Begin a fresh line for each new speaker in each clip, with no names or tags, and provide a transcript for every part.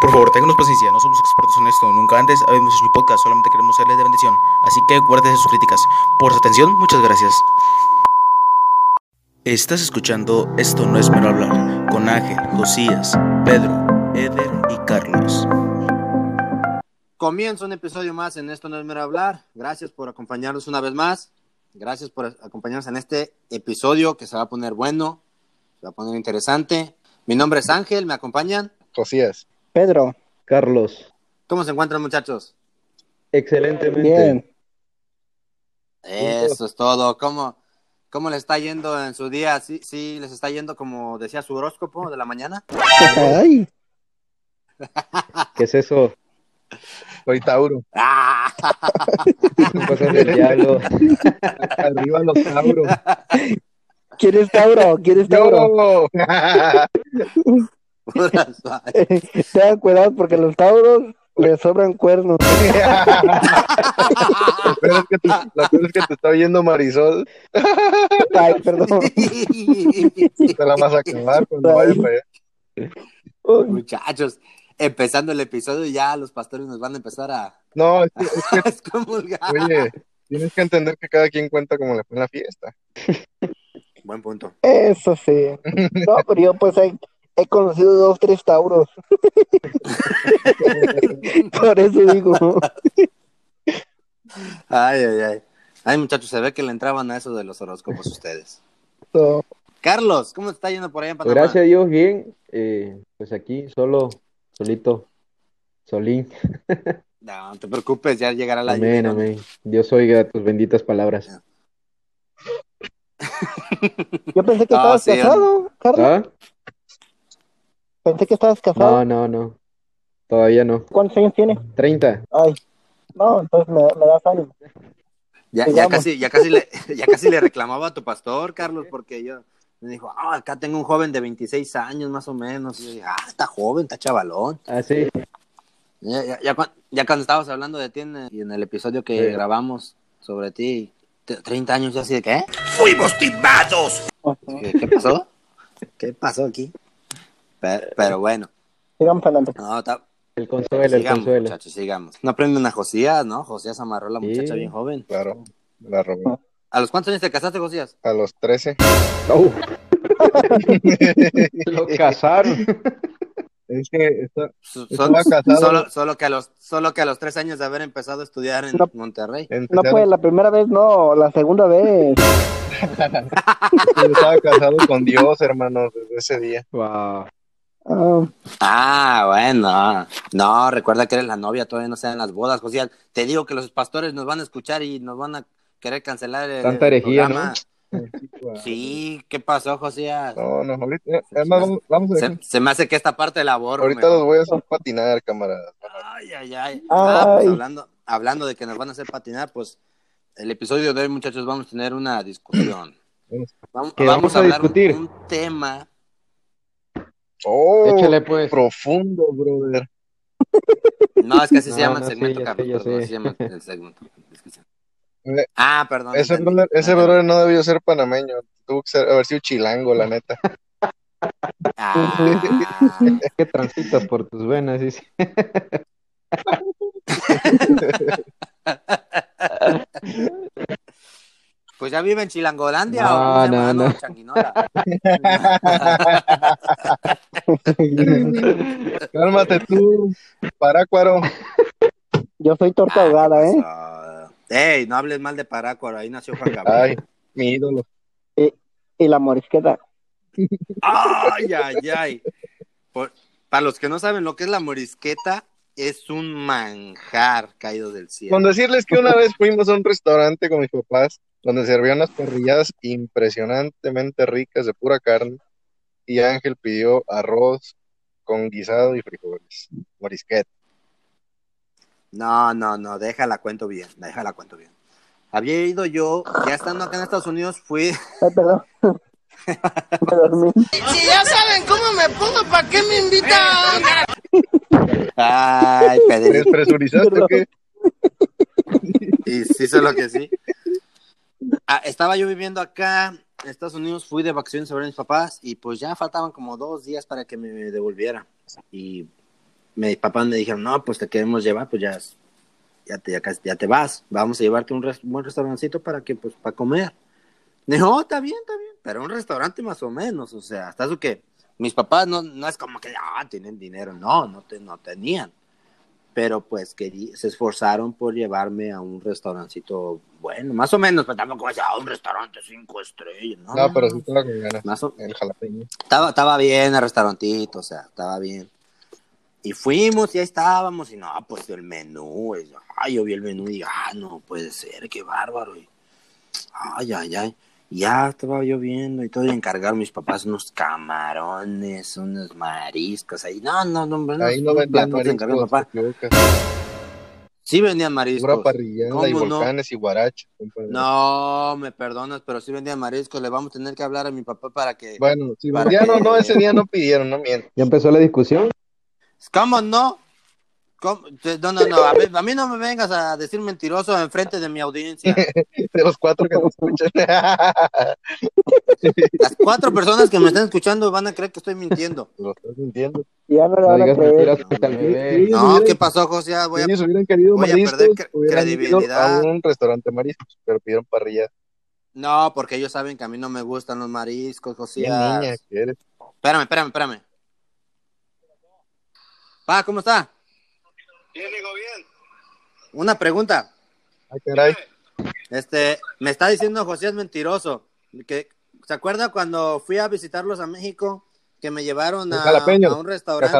Por favor, ténganos paciencia, no somos expertos en esto, nunca antes habíamos hecho un podcast, solamente queremos serles de bendición. Así que guárdese sus críticas. Por su atención, muchas gracias. Estás escuchando Esto no es mero hablar, con Ángel, Josías, Pedro, Eder y Carlos.
Comienza un episodio más en Esto no es mero hablar. Gracias por acompañarnos una vez más. Gracias por acompañarnos en este episodio que se va a poner bueno, se va a poner interesante. Mi nombre es Ángel, ¿me acompañan?
Josías.
Pedro.
Carlos.
¿Cómo se encuentran muchachos?
Excelentemente.
Bien.
Eso es todo. ¿Cómo, ¿Cómo les está yendo en su día? ¿Sí, ¿Sí les está yendo como decía su horóscopo de la mañana?
Ay,
¿Qué es eso?
Soy Tauro.
¡Ah!
Cosas del diablo.
Arriba los Tauros.
¿quieres Tauro? ¿Quieres Tauro? Tengan cuidado porque los Tauros les sobran cuernos.
Es que te, lo peor es que te está oyendo Marisol.
Ay, perdón.
Te la vas a acabar cuando vayas para allá.
Muchachos, empezando el episodio ya los pastores nos van a empezar a,
No, es que, es que, oye, tienes que entender que cada quien cuenta como le fue en la fiesta.
Buen punto.
Eso sí. No, pero yo pues he, he conocido dos, tres Tauros. Por eso digo.
Ay, ay, ay. Ay, muchachos, se ve que le entraban a eso de los horóscopos ustedes.
No.
Carlos, ¿cómo te está yendo por allá en Panamá?
Gracias a Dios, bien. Eh, pues aquí, solo, solito, solín.
No, no te preocupes, ya llegará la
Amén,
lluvia.
amén. Dios oiga tus benditas palabras.
Yo pensé que estabas
sí,
casado, Carlos.
¿Ah?
Pensé que estabas casado.
No, no, no. Todavía no.
¿Cuántos años tienes?
30.
Ay, no, entonces me, me das ánimo.
Ya, ya casi, ya casi le, ya casi le reclamaba a tu pastor, Carlos, porque yo me dijo, ah, acá tengo un joven de 26 años más o menos. Y yo dije, ah, está joven, está chavalón.
Ah, sí.
Ya, ya, ya, cuan- ya cuando estabas hablando de ti en el, y en el episodio que
Sí.
grabamos sobre ti, te- 30 años, yo así de qué?
¡Fuimos timados!
¿Qué, qué pasó? ¿Qué pasó aquí? Pero, pero bueno,
Sigamos adelante.
no, está-
El consuelo, el
sigamos,
consuelo.
muchachos, sigamos. No aprenden a Josías, ¿no? Josías amarró a la
Sí.
muchacha bien joven.
Claro, me la robé.
¿A los cuántos años te casaste, Josías?
A los 13.
Oh. Lo casaron.
Es que está.
Solo, solo, que a los, solo que a los tres años de haber empezado a estudiar en
No.
Monterrey.
No pues la primera vez, no, la segunda vez.
estaba casado con Dios, hermano, desde ese día.
Wow.
Ah,
Ah, bueno. No, recuerda que eres la novia, todavía no se dan las bodas, Josías. Te digo que los pastores nos van a escuchar y nos van a querer cancelar el,
Tanta herejía,
programa. Sí, ¿qué pasó, Josías?
No, no, ahorita, además, vamos, vamos a
Se, se me hace que esta parte la borro.
Ahorita
mejor.
los voy a hacer patinar, camaradas.
Ay, ay, ay. Ah, pues hablando, hablando de que nos van a hacer patinar, pues el episodio de hoy, muchachos, vamos a tener una discusión. Vamos,
¿Qué
vamos
vamos
a
a
hablar
discutir?
un tema.
Oh,
Échale, pues.
profundo, brother.
No, es que así se llama el
no, sí,
segmento, Carlos, perdón, así se llama el segmento.
Eh,
Ah, perdón.
Ese brother, ese
Entendí.
brother no debió ser panameño. Tuvo que ser, haber sido chilango, la neta.
Ah,
Que transitas por tus venas, dice.
pues ya vive en Chilangolandia
No,
o
no, no.
Changuinola.
Cálmate tú, parácuaro.
yo soy torta
Ah,
ahogada,
¿qué
¿eh?
pasó? Ey, no hables mal de Parácuaro, ahí nació Juan Gabriel.
Ay, mi ídolo.
Y la morisqueta.
Ay, ay, ay. Por- para los que no saben lo que es la morisqueta, es un manjar caído del cielo.
Con decirles que una vez fuimos a un restaurante con mis papás donde servían unas parrilladas impresionantemente ricas de pura carne y Ángel pidió arroz con guisado y frijoles. Morisqueta.
No, no, no, déjala cuento bien, déjala cuento bien. Había ido yo, ya estando acá en Estados Unidos, fui,
Ay, perdón. Me dormí.
Si ya saben cómo me pongo, ¿para qué me invitan?
ay,
¿Te
Pedrito,
despresurizaste o qué?
y sí sé lo que sí. Ah, estaba yo viviendo acá en Estados Unidos, fui de vacaciones sobre mis papás y pues ya faltaban como dos días para que me devolviera. Y mis papás me dijeron, no, pues te queremos llevar, pues ya, ya, te, ya, te vas, vamos a llevarte a un buen restaurancito para que, pues, para comer. Dijo, oh, está bien, está bien, pero un restaurante más o menos, o sea, hasta eso que mis papás no, no es como que, ah, tienen dinero, no, no, te, no tenían. Pero pues que se esforzaron por llevarme a un restaurancito bueno, más o menos, pero tampoco a un restaurante cinco estrellas, ¿no?
No, pero sí con ganas.
Más o-
El jalapeño.
estaba, estaba bien el restaurantito, o sea, estaba bien. Y fuimos y ahí estábamos, y no, pues el menú, y, ay, yo vi el menú y dije, ah, no puede ser, qué bárbaro. Y, ay, ay, ay. Ya estaba yo viendo y todo, y encargaron mis papás unos camarones, unos mariscos ahí. No, no, no, hombre,
Ahí no vendían mariscos,
papá. Sí vendían mariscos.
Pura parrillada y
¿Cómo no?
volcanes y compadre.
No, me perdonas, pero sí vendían mariscos. Le vamos a tener que hablar a mi papá para que.
Bueno, si vendían o
que-
no, ese día no pidieron, no miento.
¿Ya empezó la discusión?
¿Cómo no? ¿Cómo? No, no, no. A, ver, a mí no me vengas a decir mentiroso enfrente de mi audiencia.
De los cuatro que nos escuchan.
Las cuatro personas que me están escuchando van a creer que estoy mintiendo.
Lo estás mintiendo.
Ya no le
No
van a creer.
frente
No, ¿qué pasó, José? Voy a...
Si ellos hubieran querido
voy a
mariscos,
perder cre- credibilidad.
a un restaurante mariscos, pero pidieron parrilla.
No, porque ellos saben que a mí no me gustan los mariscos, José.
Qué niña que eres.
Espérame, espérame, espérame. Pa, ¿cómo está?
Bien, digo bien.
Una pregunta.
Ay, caray.
Este, me está diciendo José es mentiroso. Que, ¿Se acuerda cuando fui a visitarlos a México? Que me llevaron
El
a, un restaurante.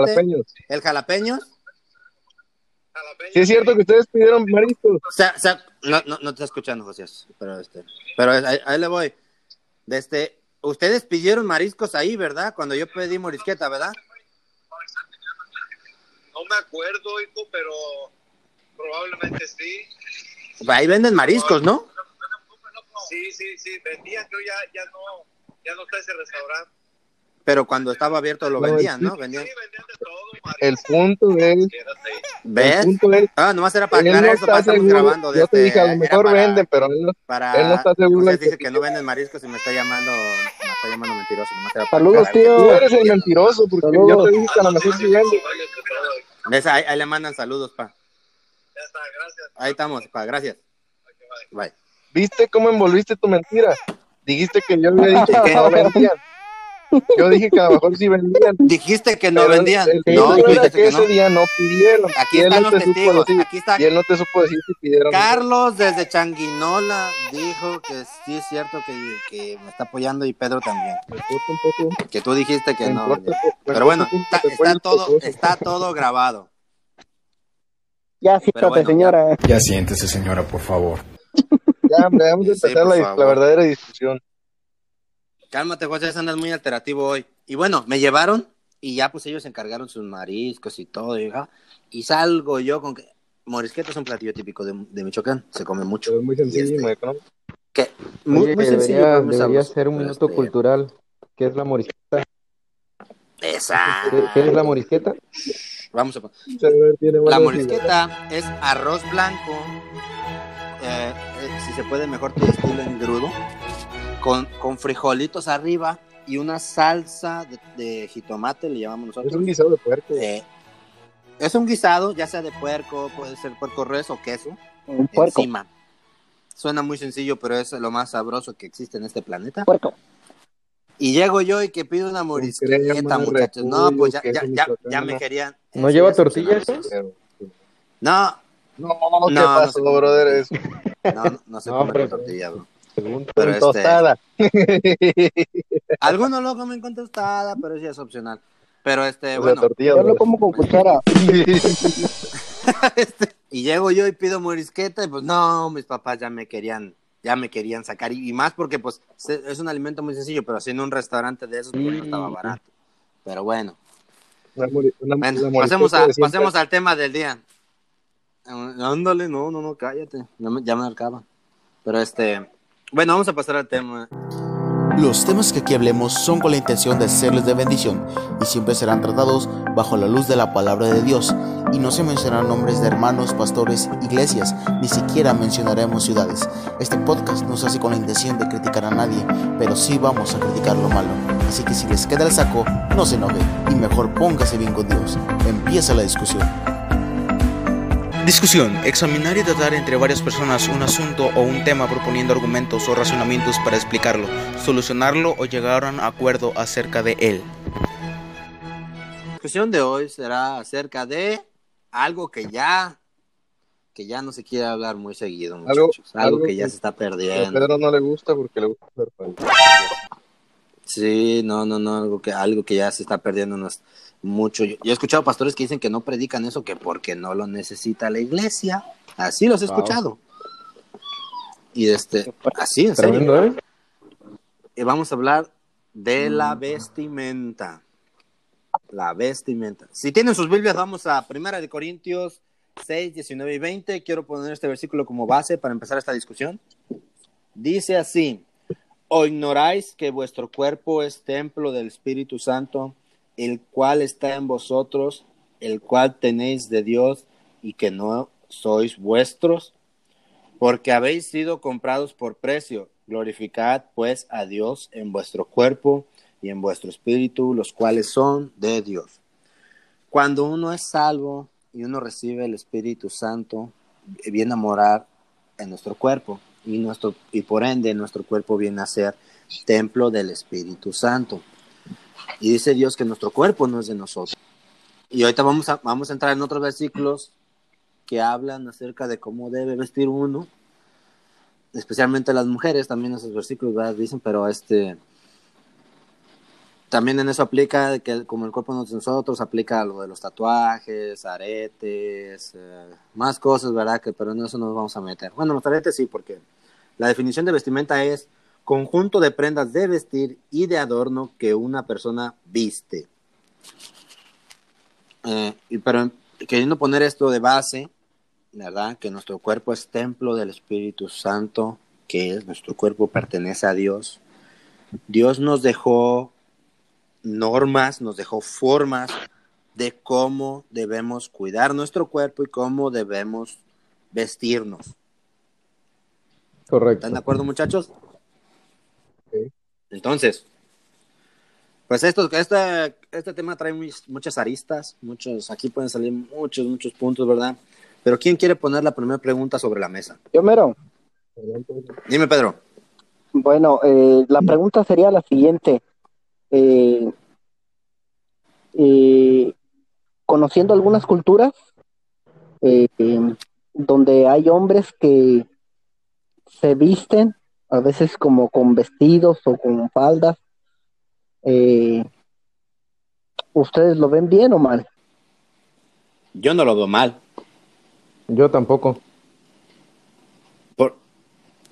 ¿El jalapeños?
Jalapeño.
Sí, es cierto que ustedes pidieron mariscos.
O sea, o sea, no, no, no te está escuchando, José. Pero, este, pero ahí, ahí le voy. De este, ustedes pidieron mariscos ahí, ¿verdad? Cuando yo pedí morisqueta, ¿verdad?
No me acuerdo, hijo, pero probablemente sí.
Ahí venden mariscos, ¿no?
Sí, sí, sí. Vendían, yo ya, ya no, ya no está ese restaurante.
Pero cuando estaba abierto lo
No,
vendían,
sí.
¿no?
Sí,
Vendían.
vendían de todo,
El punto es,
quédate.
el
¿Ves?
punto es,
Ah, nomás era para
él no
aclarar eso, para
seguro.
grabando. de
Yo te
este,
dije, a lo mejor
para-
venden, pero él no,
para...
él no está seguro
José
de que
dice que no venden mariscos y me está llamando, me está llamando mentiroso. nomás era para
Saludos,
aclarar.
tío.
Tú eres el mentiroso, porque
Saludos.
yo te dije que a lo mejor sí venden.
¿Ves? Ahí, ahí le mandan saludos, pa.
Ya está, gracias.
Ahí estamos, pa. Gracias. Bye.
¿Viste cómo envolviste tu mentira? Dijiste que yo había dicho que no vendían. Yo dije que a lo mejor sí vendían.
Dijiste que no vendían.
El,
no,
era que
no.
ese día no pidieron.
Aquí
y él
están
no
los
te supo
testigos.
decir.
Aquí está
Y él no te supo decir si pidieron.
Carlos desde Changuinola dijo que sí es cierto que, que me está apoyando y Pedro también.
Me importa un poco.
Que tú dijiste que
me
no.
importa
Pero bueno, está, todo, está todo grabado.
Ya, fíjate,
bueno,
señora.
Ya siéntese, señora, por favor.
Ya, hombre, vamos a
Sí,
empezar la, la verdadera discusión.
Cálmate, José, andas muy alterativo hoy. Y bueno, me llevaron y ya pues ellos encargaron sus mariscos y todo. Y, ah, y salgo yo con que... Morisqueta es un platillo típico de, de Michoacán, se come mucho.
Pero es muy sencillo
este-
muy económico.
Que, muy,
Oye,
muy sencillo,
debería,
muy
debería ser un minuto
este,
cultural. ¿Qué es la morisqueta?
Esa.
¿Qué, qué es la morisqueta?
Vamos a...
Tiene
La morisqueta es arroz blanco, eh, eh, si se puede mejor tu estilo engrudo, con, con frijolitos arriba y una salsa de, de jitomate, le llamamos nosotros.
Es un guisado de puerco.
Eh, es un guisado, ya sea de puerco, puede ser puerco res o queso,
Un puerco.
encima. Suena muy sencillo, pero es lo más sabroso que existe en este planeta.
Puerco.
Y llego yo y que pido una morisqueta, muchachos. No, pues ya, ya, ya, ya me querían.
¿No
Sí,
lleva
ya se
tortilla
pusieron-
eso?
Pero-
No,
No, ¿qué
No, no
pasó,
sé.
brother?
No, no, no se
No,
come tortilla, bro. Pero este-
tostada.
Algunos lo comen con tostada, pero eso ya es opcional. Pero este,
O sea,
bueno,
tortilla,
Yo lo como con cuchara.
este, y llego yo y pido morisqueta y pues no, mis papás ya me querían, ya me querían sacar y, y más porque pues se- es un alimento muy sencillo, pero así en un restaurante de esos pues, no estaba
Sí.
barato. Pero bueno,
Una mori- una-
bueno,
una
pasemos, a, pasemos al tema del día. Ándale, no, no, no, cállate, ya me, ya me acaban. Pero este, bueno, vamos a pasar al tema.
Los temas que aquí hablemos son con la intención de serles de bendición y siempre serán tratados bajo la luz de la palabra de Dios y no se mencionarán nombres de hermanos, pastores, iglesias, ni siquiera mencionaremos ciudades. Este podcast no se hace con la intención de criticar a nadie, pero sí vamos a criticar lo malo. Así que si les queda el saco, no se enoje y mejor póngase bien con Dios. Empieza la discusión. Discusión. Examinar y tratar entre varias personas un asunto o un tema proponiendo argumentos o razonamientos para explicarlo, solucionarlo o llegar a un acuerdo acerca de él.
La discusión de hoy será acerca de algo que ya que ya no se quiere hablar muy seguido,
Algo-
muchachos. Algo,
algo
que ya
que-
se está
A
perdiendo.
Pedro no le gusta porque le gusta.
Sí, no, no, no, algo que algo que ya se está perdiendo nos- mucho. Yo, he escuchado pastores que dicen que no predican eso que porque no lo necesita la iglesia. Así los he
Wow.
escuchado. Y este, así en serio.
¿eh?
Y vamos a hablar de la vestimenta. La vestimenta. Si tienen sus Biblias, vamos a Primera de Corintios 6, 19 y 20. Quiero poner este versículo como base para empezar esta discusión. Dice así: ¿O ignoráis que vuestro cuerpo es templo del Espíritu Santo, el cual está en vosotros, el cual tenéis de Dios y que no sois vuestros? Porque habéis sido comprados por precio. Glorificad pues a Dios en vuestro cuerpo y en vuestro espíritu, los cuales son de Dios. Cuando uno es salvo y uno recibe el Espíritu Santo, viene a morar en nuestro cuerpo y, nuestro, y por ende nuestro cuerpo viene a ser templo del Espíritu Santo. Y dice Dios que nuestro cuerpo no es de nosotros. Y ahorita vamos a, vamos a entrar en otros versículos que hablan acerca de cómo debe vestir uno, especialmente las mujeres, también esos versículos ¿verdad? dicen, pero este también en eso aplica que como el cuerpo no es de nosotros, aplica lo de los tatuajes, aretes, eh, más cosas, ¿verdad? Que pero en eso no nos vamos a meter. Bueno, los aretes sí, porque la definición de vestimenta es conjunto de prendas de vestir y de adorno que una persona viste. Eh, y pero queriendo poner esto de base, ¿verdad? Que nuestro cuerpo es templo del Espíritu Santo, que es nuestro cuerpo pertenece a Dios. Dios nos dejó normas, nos dejó formas de cómo debemos cuidar nuestro cuerpo y cómo debemos vestirnos.
Correcto.
¿Están de acuerdo, muchachos? Entonces, pues esto, este, este tema trae muy- muchas aristas, muchos, aquí pueden salir muchos, muchos puntos, ¿verdad? Pero ¿quién quiere poner la primera pregunta sobre la mesa?
Yo mero.
Dime, Pedro.
Bueno, eh, la pregunta sería la siguiente. Eh, eh, conociendo algunas culturas eh, donde hay hombres que se visten a veces como con vestidos o con faldas, eh, ¿ustedes lo ven bien o mal?
Yo no lo veo mal,
Yo tampoco.
por-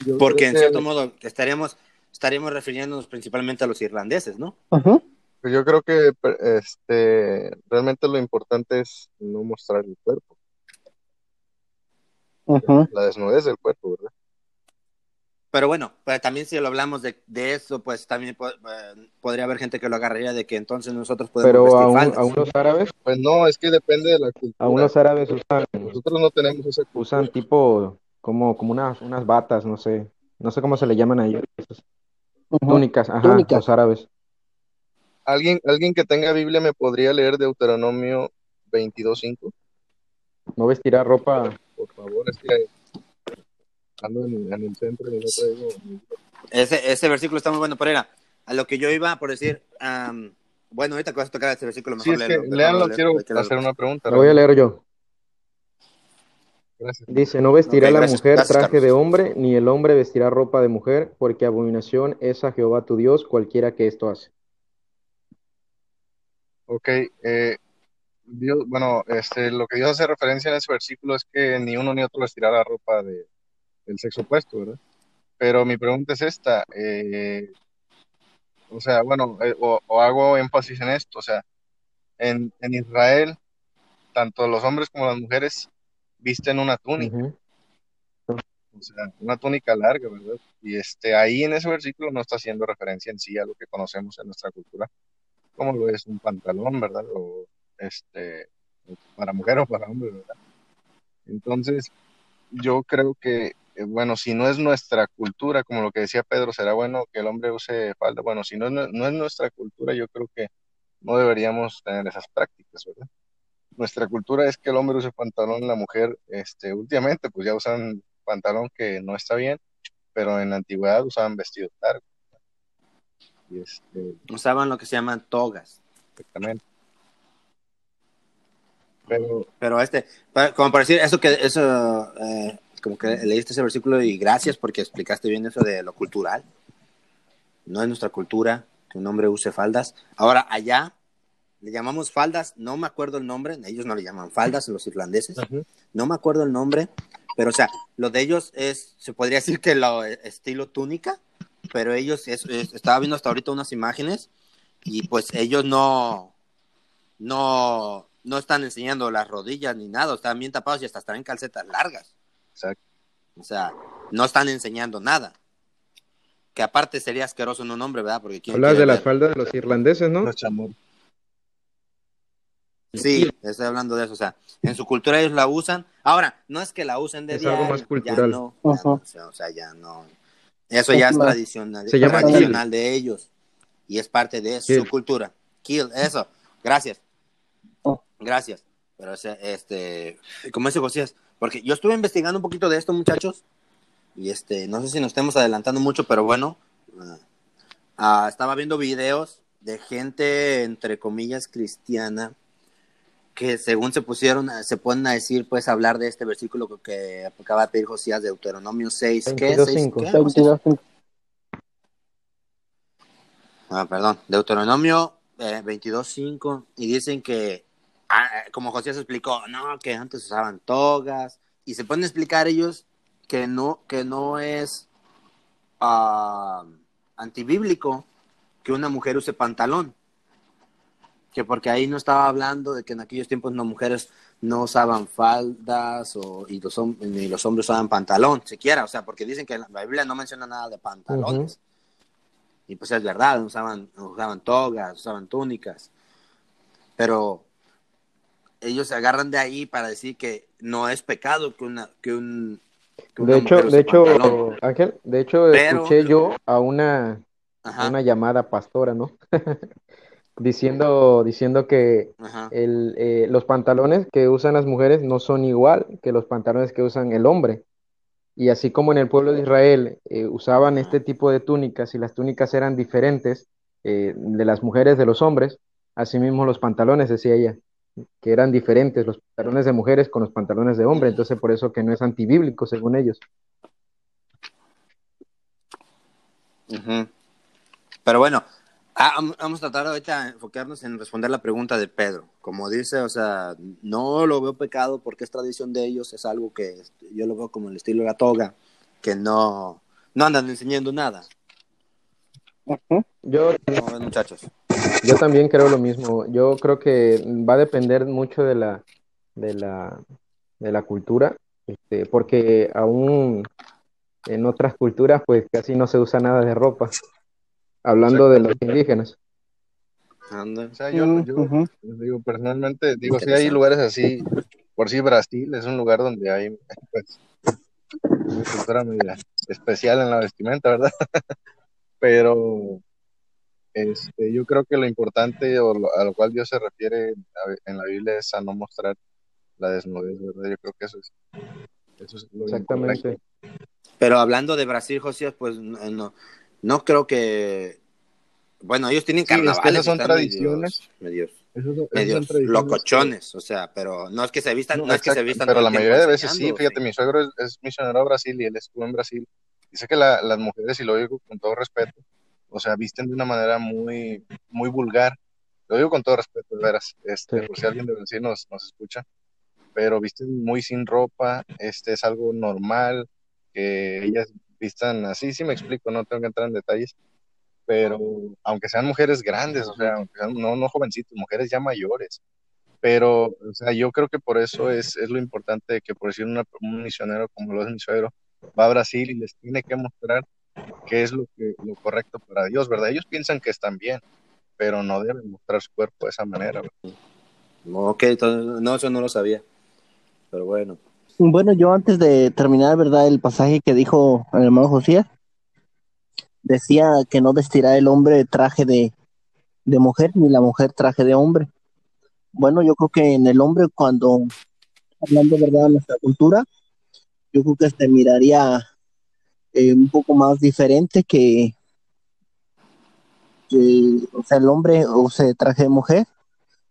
Yo
porque en cierto modo estaríamos, estaríamos refiriéndonos principalmente a los irlandeses, ¿no?
Pues yo creo que este realmente lo importante es no mostrar el cuerpo, la desnudez del cuerpo, ¿verdad?
Pero bueno, pero también si lo hablamos de, de eso, pues también po- eh, podría haber gente que lo agarraría de que entonces nosotros podemos
Pero
vestir
a, un-
faldas.
a unos árabes,
Pues no, es que depende de la cultura.
a unos árabes usan,
Nosotros no tenemos esa cultura.
usan tipo como, como unas, unas batas, no sé. No sé cómo se le llaman a ellos.
Ujú.
Túnicas, ajá, los árabes.
¿Alguien, alguien que tenga Biblia me podría leer Deuteronomio 22.5?
No vestirá ropa.
Por favor, es que ando en, en el centro y no traigo...
Ese, ese versículo está muy bueno, pero era a lo que yo iba por decir. am, bueno, ahorita que vas a tocar este versículo,
Sí,
mejor
que
léelo,
leanlo, quiero
leerlo.
hacer una pregunta.
Lo voy a leer yo.
Gracias.
Dice, no vestirá la
gracias,
mujer
gracias,
traje
Carlos.
de hombre, ni el hombre vestirá ropa de mujer, porque abominación es a Jehová tu Dios cualquiera que esto hace.
Ok, eh, Dios, bueno, este, lo que Dios hace referencia en ese versículo es que ni uno ni otro vestirá la ropa de, del sexo opuesto, ¿verdad? Pero mi pregunta es esta, eh, o sea, bueno, eh, o, o hago énfasis en esto, o sea, en, en Israel, tanto los hombres como las mujeres visten una túnica, o sea, una túnica larga, ¿verdad? Y este, ahí en ese versículo no está haciendo referencia en sí a lo que conocemos en nuestra cultura, como lo es un pantalón, ¿verdad? O este, para mujer o para hombre, ¿verdad? Entonces, yo creo que, bueno, si no es nuestra cultura, como lo que decía Pedro, será bueno que el hombre use falda. Bueno, si no es, no es nuestra cultura, yo creo que no deberíamos tener esas prácticas, ¿verdad? Nuestra cultura es que el hombre use pantalón, la mujer, este, últimamente, pues ya usan pantalón que no está bien, pero en la antigüedad usaban vestidos largos. Y este,
Usaban lo que se llaman togas.
exactamente. Pero,
Pero este, como para decir eso que eso, eh, como que leíste ese versículo y gracias porque explicaste bien eso de lo cultural. No es nuestra cultura que un hombre use faldas. Ahora allá le llamamos faldas, no me acuerdo el nombre, ellos no le llaman faldas, los irlandeses, no me acuerdo el nombre, pero o sea, lo de ellos es, se podría decir que lo eh, estilo túnica, pero ellos, es- es- estaba viendo hasta ahorita unas imágenes y pues ellos no, no, no están enseñando las rodillas ni nada, están bien tapados y hasta están en calcetas largas.
Exacto.
O sea, no están enseñando nada. Que aparte sería asqueroso en un hombre, ¿verdad? Porque ¿quién
Hablas de las
ver?
faldas de los irlandeses, ¿no?
Los.
Sí, estoy hablando de eso. O sea, en su cultura ellos la usan. Ahora, no es que la usen de
Es algo más
ya
cultural.
no, ya
Ajá.
no, o sea, ya no. Eso ya
Es
tradicional,
Se llama
tradicional de ellos. Y es parte de su cultura. Kill, eso. Gracias.
Oh.
Gracias. Pero, o sea, este, como dice Josías, porque yo estuve investigando un poquito de esto, muchachos, y este, no sé si nos estemos adelantando mucho, pero bueno, ah, ah, estaba viendo videos de gente, entre comillas, cristiana, que según se pusieron, se ponen a decir, pues, hablar de este versículo que acaba de pedir Josías de Deuteronomio 6, ¿qué?
22:5.
¿6 qué, Josías?
22,
Ah, perdón, Deuteronomio eh, 22.5 y dicen que, como José se explicó, no, que antes usaban togas y se pueden explicar ellos que no, que no es ah, antibíblico que una mujer use pantalón. Que porque ahí no estaba hablando de que en aquellos tiempos las mujeres no usaban faldas o, y los, ni los hombres usaban pantalón, siquiera, o sea, porque dicen que la Biblia no menciona nada de pantalones. Y pues es verdad, usaban, usaban togas, usaban túnicas. Pero ellos se agarran de ahí para decir que no es pecado que una, que un que una
De hecho, de hecho,
pantalón.
Ángel, de hecho
Pero-
escuché yo a una, a una llamada pastora, ¿no? diciendo, diciendo que el, eh, los pantalones que usan las mujeres no son igual que los pantalones que usan el hombre. Y así como en el pueblo de Israel eh, usaban este tipo de túnicas y las túnicas eran diferentes eh, de las mujeres de los hombres, asimismo los pantalones, decía ella, que eran diferentes los pantalones de mujeres con los pantalones de hombre, entonces por eso que no es antibíblico según ellos.
Pero bueno, ah, vam- vamos a tratar ahorita de enfocarnos en responder la pregunta de Pedro. Como dice, o sea, no lo veo pecado porque es tradición de ellos, es algo que yo lo veo como el estilo de la toga, que no, no andan enseñando nada.
Yo,
¿Cómo ven, muchachos?
Yo también creo lo mismo. Yo creo que va a depender mucho de la, de la, de la cultura, este, porque aún en otras culturas pues casi no se usa nada de ropa. Hablando de los indígenas.
Anda.
O sea, yo, yo digo, personalmente, digo, sí hay lugares así, por si Brasil es un lugar donde hay, pues, una cultura media especial en la vestimenta, ¿verdad? Pero este, yo creo que lo importante o lo- a lo cual Dios se refiere en la Biblia es a no mostrar la desnudez, ¿verdad? Yo creo que eso es, eso es lo
Exactamente.
Pero hablando de Brasil, José, pues no, no, creo que. Bueno, ellos tienen
Sí, es que
carnavales.
esas son tradiciones.
Medios, medios,
son
locochones, o sea, pero no es que se vistan,
No,
no, es que se vistan.
pero la mayoría de veces sí, fíjate, mi suegro es, es misionero a Brasil y él estuvo en Brasil. Dice que la- las mujeres, y lo digo con todo respeto, o sea, visten de una manera muy, muy vulgar. Lo digo con todo respeto, de veras, este,
Sí.
por si alguien de Brasil nos, nos escucha, pero visten muy sin ropa, este es algo normal, que ellas vistan así, sí me explico, no tengo que entrar en detalles, pero aunque sean mujeres grandes, o sea, aunque sean, no, no jovencitos, mujeres ya mayores, pero, o sea, yo creo que por eso es, es lo importante que por decir una- un misionero como lo es mi suegro, va a Brasil y les tiene que mostrar qué es lo, que, lo correcto para Dios, ¿verdad? Ellos piensan que están bien, pero no deben mostrar su cuerpo de esa manera. ¿verdad?
Ok, entonces, no, eso no lo sabía. Pero bueno.
Bueno, yo antes de terminar, ¿verdad? El pasaje que dijo el hermano Josías, decía que no vestirá el hombre traje de, de mujer, ni la mujer traje de hombre. Bueno, yo creo que en el hombre, cuando, hablando verdad de nuestra cultura, yo creo que se miraría eh, un poco más diferente que, que, o sea, el hombre use traje de mujer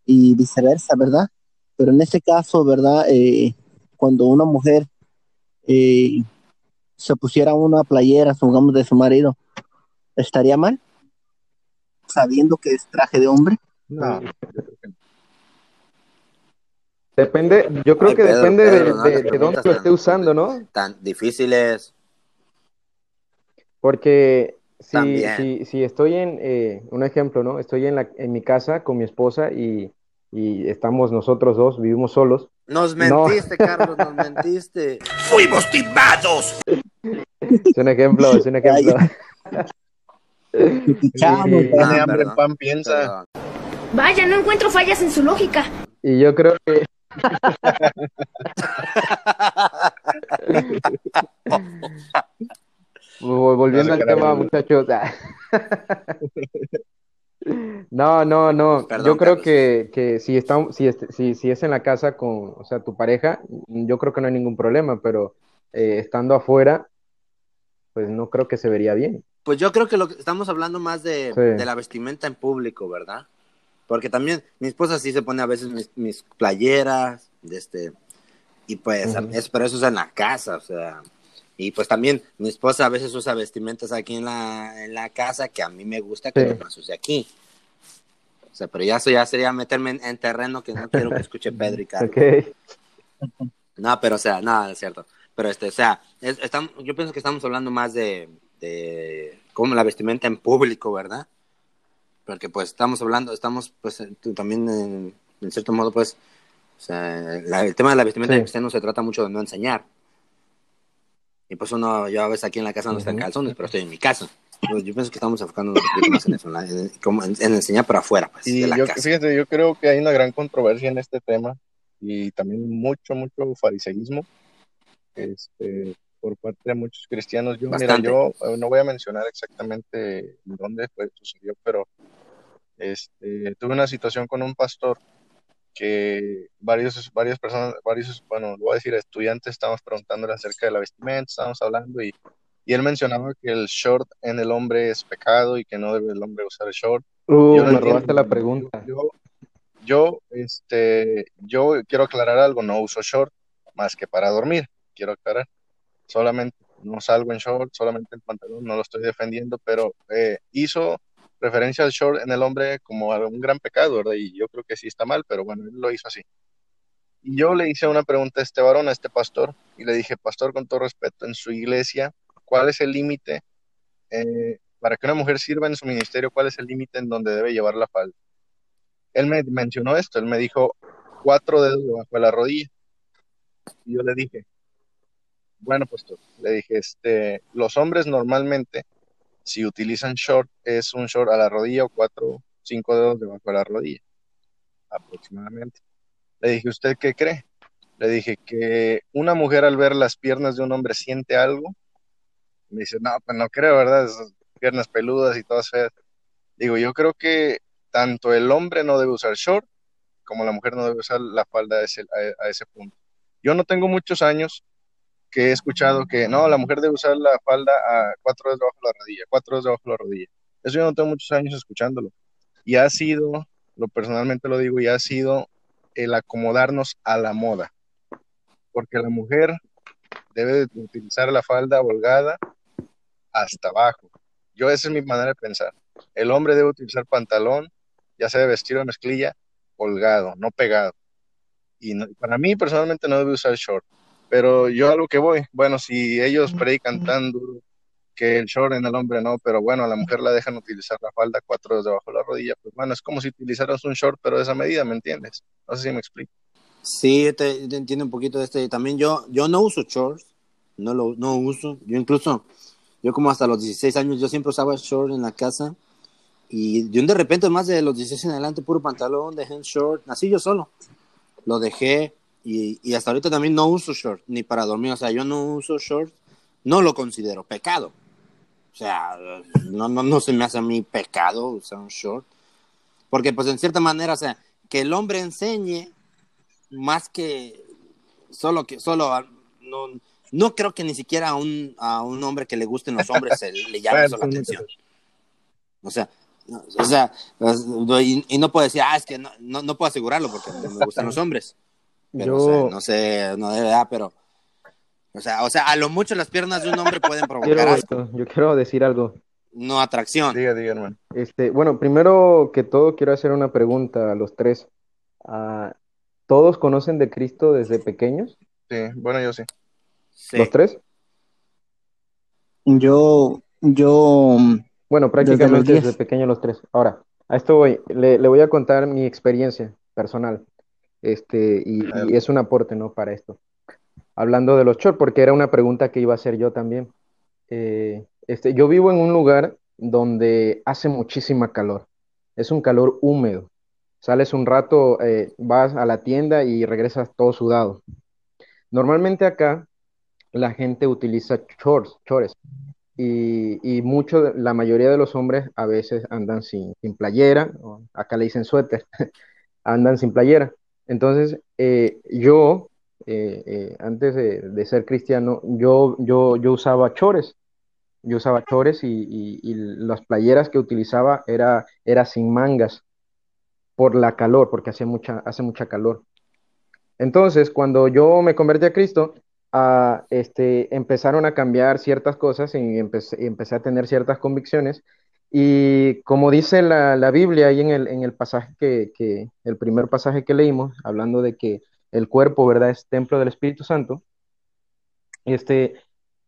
y viceversa, ¿verdad? Pero en este caso, ¿verdad? Eh, cuando una mujer eh, se pusiera una playera, supongamos, de su marido, ¿estaría mal? Sabiendo que es traje de hombre.
No,
Depende, yo creo
Ay,
que
Pedro,
depende de-
no
de, de dónde lo esté usando, ¿no?
Tan difíciles.
Porque si, si, si estoy en, eh, un ejemplo, ¿no? Estoy en, la, en mi casa con mi esposa y, y estamos nosotros dos, vivimos solos.
Nos
No.
mentiste, Carlos, nos mentiste.
¡Fuimos timados!
Es un ejemplo, es un ejemplo.
Ah,
hambre,
perdón.
pan piensa.
Perdón.
Vaya, no encuentro fallas en su lógica.
Y yo creo que Volviendo
No
al tema,
no.
muchachos. ah. No, no, no.
Perdón,
Yo creo
Carlos.
que, que si, está, si, es- si, si es en la casa con, o sea, tu pareja, yo creo que no hay ningún problema, pero eh, estando afuera, pues no creo que se vería bien.
Pues yo creo que lo que estamos hablando más de,
Sí.
de la vestimenta en público, ¿verdad? Porque también mi esposa sí se pone a veces mis, mis playeras, de este, y pues, es, pero eso es en la casa, o sea, y pues también mi esposa a veces usa vestimentas aquí en la, en la casa que a mí me gusta que
Sí.
las use aquí. O sea, pero ya eso ya sería meterme en, en terreno que no quiero que escuche Pedro y Carlos.
Ok.
No, pero o sea, nada, es cierto. Pero este, o sea, es- estamos, yo pienso que estamos hablando más de, de cómo la vestimenta en público, ¿verdad? Porque pues estamos hablando, estamos pues también en, en cierto modo pues, o sea, la- el tema de la vestimenta
Sí.
en cristiano se trata mucho de no enseñar. Y pues uno, yo a veces aquí en la casa no está en
Ujú.
calzones, pero estoy en mi casa. Pues, yo pienso que estamos enfocándonos más en eso, en, en- como en- en enseñar para afuera, pues,
Y
de la
yo,
casa.
fíjate, yo creo que hay una gran controversia en este tema y también mucho, mucho fariseísmo este, por parte de muchos cristianos. Yo, mira, yo eh, no voy a mencionar exactamente dónde fue, sucedió, pero este, tuve una situación con un pastor que varios, varias personas, varios, bueno, voy a decir, estudiantes, estábamos preguntándole acerca de la vestimenta, estábamos hablando y, y él mencionaba que el short en el hombre es pecado y que no debe el hombre usar el short.
Uh,
Yo
me robaste la pregunta.
Yo, yo, este, yo quiero aclarar algo, no uso short más que para dormir, quiero aclarar. Solamente no salgo en short, solamente en pantalón, no lo estoy defendiendo, pero eh, hizo referencia al short en el hombre como a un gran pecado, ¿verdad? Y yo creo que sí está mal, pero bueno, él lo hizo así. Y yo le hice una pregunta a este varón, a este pastor, y le dije, pastor, con todo respeto, en su iglesia, ¿cuál es el límite eh, para que una mujer sirva en su ministerio? ¿Cuál es el límite en donde debe llevar la falda? Él me mencionó esto, él me dijo cuatro dedos debajo de la rodilla. Y yo le dije, bueno, pastor, le dije, este, los hombres normalmente, si utilizan short, es un short a la rodilla o cuatro, cinco dedos debajo de la rodilla, aproximadamente. Le dije, ¿usted qué cree? Le dije que una mujer al ver las piernas de un hombre siente algo. Me dice, no, pues no creo, ¿verdad? Esas piernas peludas y todas feas. Digo, yo creo que tanto el hombre no debe usar short como la mujer no debe usar la falda a ese, a, a ese punto. Yo no tengo muchos años que he escuchado que no, la mujer debe usar la falda a cuatro dedos debajo de la rodilla, cuatro dedos debajo de la rodilla. Eso yo no tengo muchos años escuchándolo. Y ha sido, lo personalmente lo digo, y ha sido el acomodarnos a la moda. Porque la mujer debe de utilizar la falda holgada hasta abajo. Yo esa es mi manera de pensar. El hombre debe utilizar pantalón, ya sea de vestido de mezclilla, holgado, no pegado. Y para mí personalmente no debe usar short. Pero yo a lo que voy, bueno, si ellos predican tan duro que el short en el hombre no, pero bueno, a la mujer la dejan utilizar la falda cuatro dedos debajo de la rodilla, pues bueno, es como si utilizaras un short, pero de esa medida, ¿me entiendes? No sé si me explico.
Sí, te, te entiendo un poquito de este. También yo, yo no uso shorts, no lo no uso. Yo incluso, yo como hasta los 16 años, yo siempre usaba short en la casa. Y de un de repente, más de los 16 en adelante, puro pantalón, dejé en short, así yo solo. Lo dejé y, y hasta ahorita también no uso short, ni para dormir. O sea, yo no uso short, no lo considero pecado. O sea, no, no, no se me hace a mí pecado usar un short. Porque pues en cierta manera, o sea, que el hombre enseñe más que solo que solo no, no creo que ni siquiera a un, a un hombre que le gusten los hombres se le llame eso la atención. O sea, o sea, y, y no puedo decir, ah, es que no, no, no puedo asegurarlo porque no me gustan los hombres. Pero,
Yo-
no sé, no de verdad, pero, o sea, o sea, a lo mucho las piernas de un hombre pueden provocar
Quiero,
asco,
yo quiero decir algo.
no atracción.
Diga, diga, hermano.
Este, bueno, primero que todo quiero hacer una pregunta a los tres. Ah, ¿todos conocen de Cristo desde pequeños?
Sí, bueno, yo sí.
Sí.
¿Los tres?
Yo, yo,
Bueno,
Desde
prácticamente
diez.
desde pequeños los tres. Ahora, a esto voy. Le, le voy a contar mi experiencia personal. Este, y, y es un aporte, ¿no? Para esto. Hablando de los shorts, porque era una pregunta que iba a hacer yo también. Eh, este, yo vivo en un lugar donde hace muchísima calor. Es un calor húmedo. Sales un rato, eh, vas a la tienda y regresas todo sudado. Normalmente acá la gente utiliza shorts, chores. Y, y mucho, la mayoría de los hombres a veces andan sin, sin playera, acá le dicen suéter, andan sin playera. Entonces, eh, yo, eh, eh, antes de, ser cristiano, yo, yo, yo usaba chores. Yo usaba chores y, y- las playeras que utilizaba era, era sin mangas por la calor, porque hacía mucha, hace mucha calor. Entonces, cuando yo me convertí a Cristo, ah, este, empezaron a cambiar ciertas cosas y empecé, empecé a tener ciertas convicciones. Y como dice la, la Biblia ahí en el, en el pasaje que, que, el primer pasaje que leímos, hablando de que el cuerpo, ¿verdad?, es templo del Espíritu Santo, este,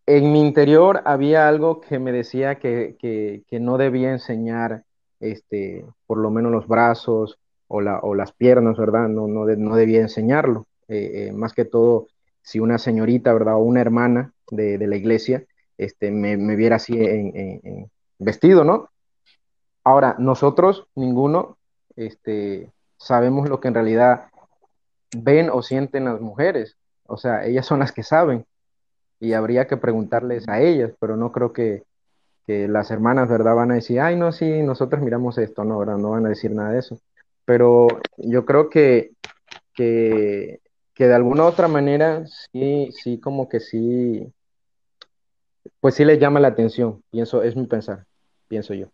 en mi interior había algo que me decía que, que, que no debía enseñar, este, por lo menos los brazos o, la, o las piernas, ¿verdad? No, no, no debía enseñarlo. Eh, eh, más que todo, si una señorita, ¿verdad? O una hermana de, de la iglesia, este, me, viera así en vestido, ¿no? Ahora, nosotros, ninguno, este, sabemos lo que en realidad ven o sienten las mujeres. O sea, ellas son las que saben y habría que preguntarles a ellas, pero no creo que, que las hermanas, ¿verdad? Van a decir, ay, no, sí, nosotros miramos esto, no, ¿verdad? No van a decir nada de eso. Pero yo creo que, que, que de alguna otra manera, sí, sí, como que sí, pues sí les llama la atención, pienso, es mi pensar, pienso yo.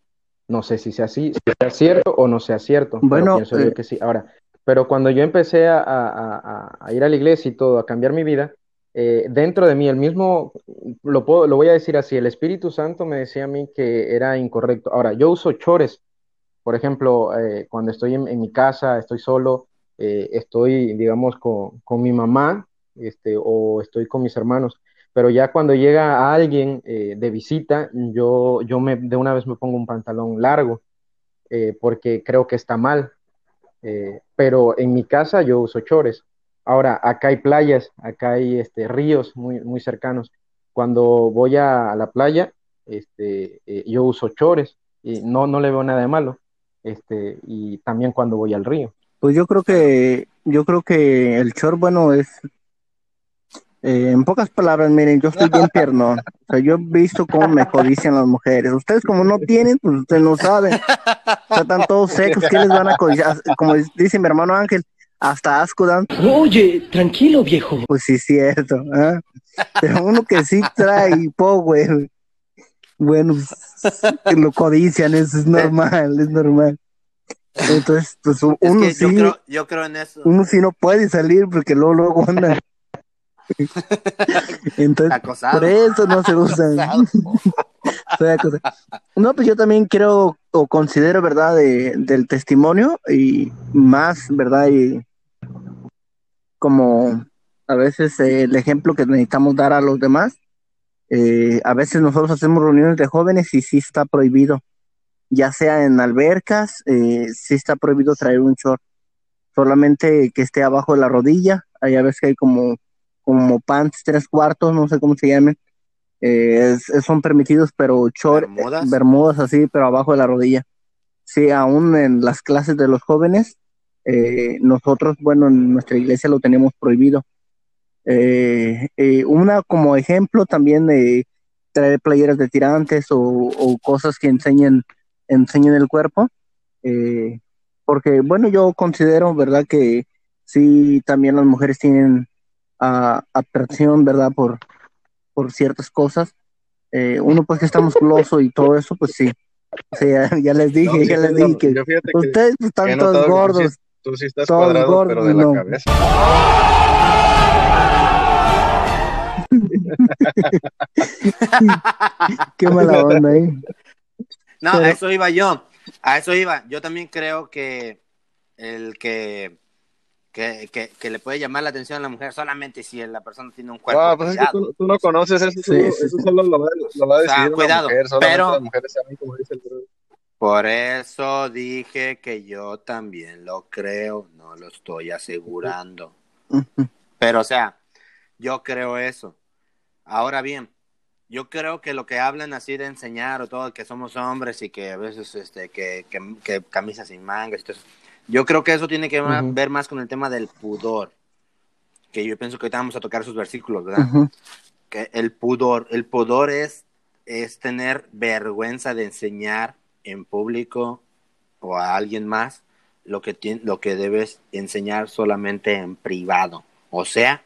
No sé si sea así, si sea cierto o no sea cierto, pero
Bueno,
pienso yo
eh,
que sí. Ahora, pero cuando yo empecé a, a- a- a ir a la iglesia y todo, a cambiar mi vida, eh, dentro de mí, el mismo, lo puedo, lo voy a decir así, el Espíritu Santo me decía a mí que era incorrecto. Ahora, yo uso chores, por ejemplo, eh, cuando estoy en, en mi casa, estoy solo, eh, estoy, digamos, con, con mi mamá, este, o estoy con mis hermanos, pero ya cuando llega alguien eh, de visita, yo, yo me, de una vez me pongo un pantalón largo, eh, porque creo que está mal. Eh, pero en mi casa yo uso chores. Ahora, acá hay playas, acá hay este, ríos muy, muy cercanos. Cuando voy a, la playa, este, yo uso chores y no, no le veo nada de malo. Este, y también cuando voy al río.
Pues yo creo que, yo creo que el short, bueno, es, eh, en pocas palabras, miren, yo estoy bien piernón. O sea, yo he visto cómo me codician las mujeres. Ustedes como no tienen, pues ustedes no saben. O sea, están todos secos, ¿qué les van a codiciar? Como dice mi hermano Ángel, hasta asco dan.
Oye, tranquilo, viejo.
Pues sí, es cierto. ¿ah? Pero uno que sí trae power, bueno, pues, que lo codician, eso es normal, es normal. Entonces, pues
Es
uno
yo
sí,
creo, yo creo en eso.
uno sí no puede salir porque luego, luego anda. Entonces,
Acosado.
por eso no se usan. No, pues yo también creo o considero, ¿verdad?, de, del testimonio y más, ¿verdad? Y como a veces eh, el ejemplo que necesitamos dar a los demás. Eh, a veces nosotros hacemos reuniones de jóvenes y sí está prohibido, ya sea en albercas, eh, sí está prohibido traer un short, solamente que esté abajo de la rodilla. Ahí a veces que hay como, como pants tres cuartos, no sé cómo se llamen, eh, es- es- son permitidos, pero short,
¿Bermudas?
bermudas así, pero abajo de la rodilla. Sí, aún en las clases de los jóvenes, eh, nosotros, bueno, en nuestra iglesia lo tenemos prohibido. Eh, eh, una como ejemplo también de traer playeras de tirantes o, o cosas que enseñen, enseñen el cuerpo. eh, porque, bueno, yo considero, ¿verdad? Que sí, también las mujeres tienen ah, atracción, ¿verdad? Por, por ciertas cosas. Eh, uno pues que está musculoso y todo eso, pues sí. O sea, ya, ya les dije,
No, sí,
ya les
no,
dije que ustedes pues, están todos
sí-
gordos.
Tú sí estás
Todos
cuadrado,
gordos,
pero de la
no.
cabeza.
Qué mala onda, ¿eh?
No,
Pero-
a eso iba yo. A eso iba. Yo también creo que el que, que, que, que le puede llamar la atención a la mujer solamente si la persona tiene un cuerpo.
Ah, pues es que
cuidado.
tú, tú no conoces eso,
Sí,
solo,
sí,
eso
sí.
solo lo va, lo va a
O sea,
decidir una
cuidado,
mujer, solamente
pero-
las mujeres saben como dice el bro.
Por eso dije que yo también lo creo, no lo estoy asegurando. Pero, o sea, yo creo eso. Ahora bien, yo creo que lo que hablan así de enseñar o todo, que somos hombres y que a veces, este, que, que, que camisas sin mangas y todo eso, yo creo que eso tiene que ver- más con el tema del pudor. Que yo pienso que ahorita vamos a tocar sus versículos, ¿verdad? Que el pudor, el pudor es, es tener vergüenza de enseñar en público o a alguien más lo que, tien- lo que debes enseñar solamente en privado. O sea,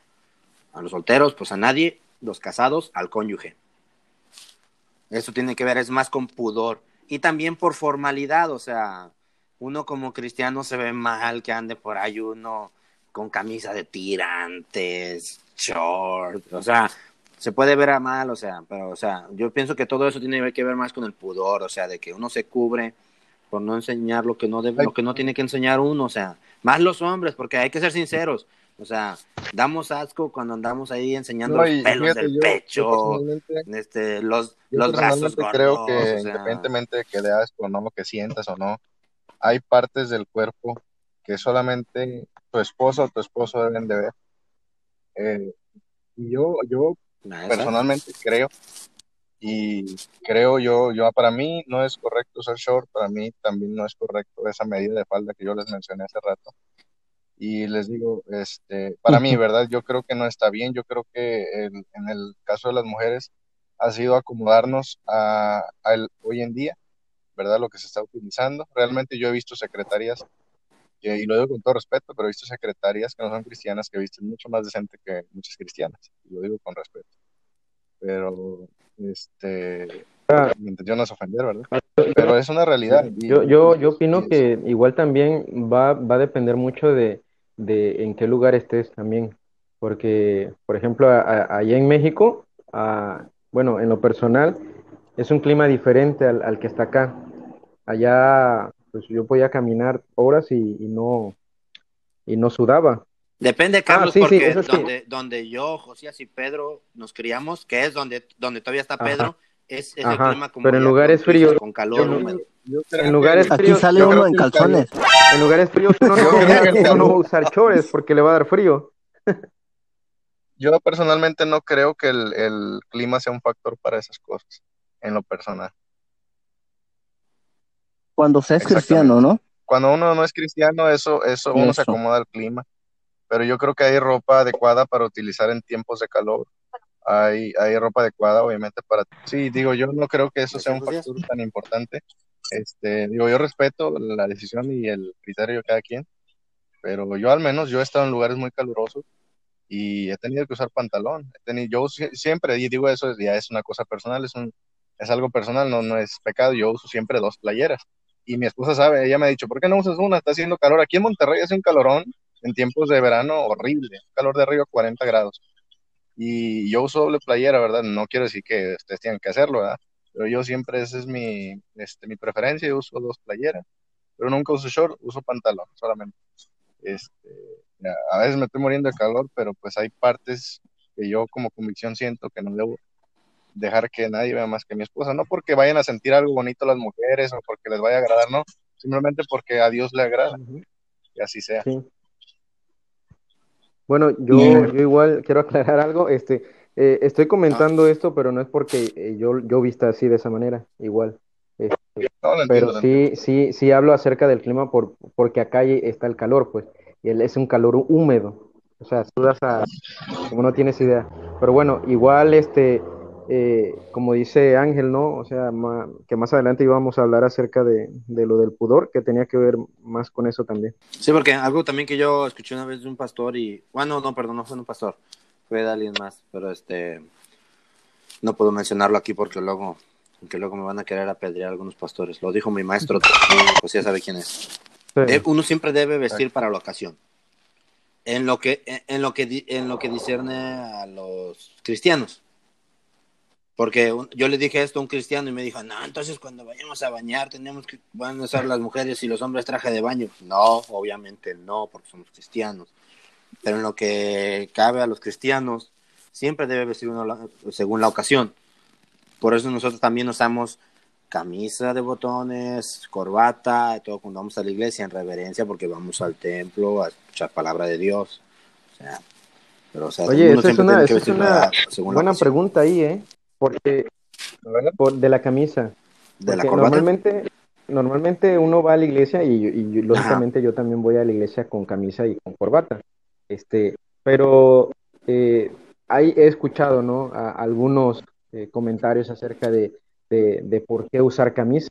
a los solteros, pues a nadie, los casados, al cónyuge. Eso tiene que ver, es más con pudor. Y también por formalidad, o sea, uno como cristiano se ve mal que ande por ahí uno con camisa de tirantes, short, o sea, se puede ver a mal, o sea, pero, o sea, yo pienso que todo eso tiene que ver más con el pudor, o sea, de que uno se cubre por no enseñar lo que no debe, lo que no tiene que enseñar uno, o sea, más los hombres, porque hay que ser sinceros, o sea, damos asco cuando andamos ahí enseñando
No,
los pelos
fíjate,
del
yo-
pecho, este, los,
Yo
los brazos
personalmente
gordos,
creo que
o sea,
independientemente de que de asco o no, que sientas o no, hay partes del cuerpo que solamente tu esposo o tu esposo deben de ver. Eh, y yo, yo
Esa.
personalmente creo y creo yo, yo para mí no es correcto usar short, para mí también no es correcto esa medida de falda que yo les mencioné hace rato. Y les digo, este, para mí, ¿verdad? Yo creo que no está bien, yo creo que el- en el caso de las mujeres ha sido acomodarnos a, a el- hoy en día, ¿verdad? Lo que se está utilizando. Realmente yo he visto secretarias, que- y lo digo con todo respeto, pero he visto secretarias que no son cristianas, que visten mucho más decente que muchas cristianas, y lo digo con respeto. Pero, este,
Ah.
mi intención no es ofender, ¿verdad? Pero es una realidad. y-
Yo, yo, yo opino que igual también va, va a depender mucho de, de en qué lugar estés también. Porque, por ejemplo, a- a- allá en México, a- bueno, en lo personal, es un clima diferente al, al que está acá. Allá, pues yo podía caminar horas y, y no, y no sudaba.
Depende, Carlos,
Ah, sí, sí,
porque
sí.
donde, donde yo, Josías y Pedro nos criamos, que es donde, donde todavía está
Ajá.
Pedro, es, es el clima como
pero en lugares fríos,
con calor
yo
húmedo.
En lugares
Aquí
fríos,
sale
yo
uno en
que
calzones.
en lugares fríos uno no, no va a
calor-
usar chores porque le va a dar frío.
Yo personalmente no creo que el, el clima sea un factor para esas cosas, en lo personal.
Cuando seas cristiano, ¿no?
Cuando uno no es cristiano, eso, eso uno se acomoda al clima. Pero yo creo que hay ropa adecuada para utilizar en tiempos de calor. Hay, hay ropa adecuada, obviamente, para... Sí, digo, yo no creo que eso sea un factor tan importante. Este, digo, yo respeto la decisión y el criterio de cada quien, pero yo al menos, yo he estado en lugares muy calurosos y he tenido que usar pantalón. He tenido, yo sie- siempre, y digo eso, ya es una cosa personal, es, un, es algo personal, no, no es pecado. Yo uso siempre dos playeras. Y mi esposa sabe, ella me ha dicho, ¿por qué no usas una? Está haciendo calor. Aquí en Monterrey hace un calorón en tiempos de verano horrible, calor de arriba a 40 grados. Y yo uso doble playera, ¿verdad? No quiero decir que ustedes tengan que hacerlo, ¿verdad? Pero yo siempre, esa es mi, este, mi preferencia, yo uso dos playeras. Pero nunca uso short, uso pantalón solamente. Este, a veces me estoy muriendo de calor, pero pues hay partes que yo como convicción siento que no debo dejar que nadie vea más que mi esposa. No porque vayan a sentir algo bonito las mujeres o porque les vaya a agradar, no. Simplemente porque a Dios le agrada. Y así sea.
Sí. Bueno, yo, yo igual quiero aclarar algo. Este, eh, estoy comentando esto, pero no es porque eh, yo, yo vista así de esa manera, igual. Este,
No, lo entiendo,
pero
lo
sí, sí, sí hablo acerca del clima por, porque acá está el calor, pues, y el- es un calor húmedo. O sea, sudas a, como no tienes idea. Pero bueno, igual, este, eh, como dice Ángel, ¿no? O sea, ma- que más adelante íbamos a hablar acerca de, de lo del pudor, que tenía que ver más con eso también.
Sí, porque algo también que yo escuché una vez de un pastor y, bueno, no, perdón, no fue un pastor, fue de alguien más, pero este, no puedo mencionarlo aquí porque luego, porque luego me van a querer apedrear algunos pastores. Lo dijo mi maestro, pues ya sabe quién es.
Sí.
De- uno siempre debe vestir para la ocasión. En lo que, en, en lo que, en lo que discierne a los cristianos. Porque un- yo le dije esto a un cristiano y me dijo, no, entonces cuando vayamos a bañar tenemos que van a usar las mujeres y los hombres traje de baño. No, obviamente no, porque somos cristianos. Pero en lo que cabe a los cristianos, siempre debe vestir uno la- según la ocasión. Por eso nosotros también usamos camisa de botones, corbata, todo cuando vamos a la iglesia en reverencia porque vamos al templo a escuchar palabra de Dios. O sea, pero, o sea,
Oye, esa es una, es una buena
ocasión.
pregunta ahí, ¿eh? Porque por, de la camisa.
¿De la
normalmente, normalmente uno va a la iglesia y, lógicamente yo también voy a la iglesia con camisa y con corbata. Este, pero eh, ahí he escuchado, ¿no? a- algunos eh, comentarios acerca de, de, de por qué usar camisa.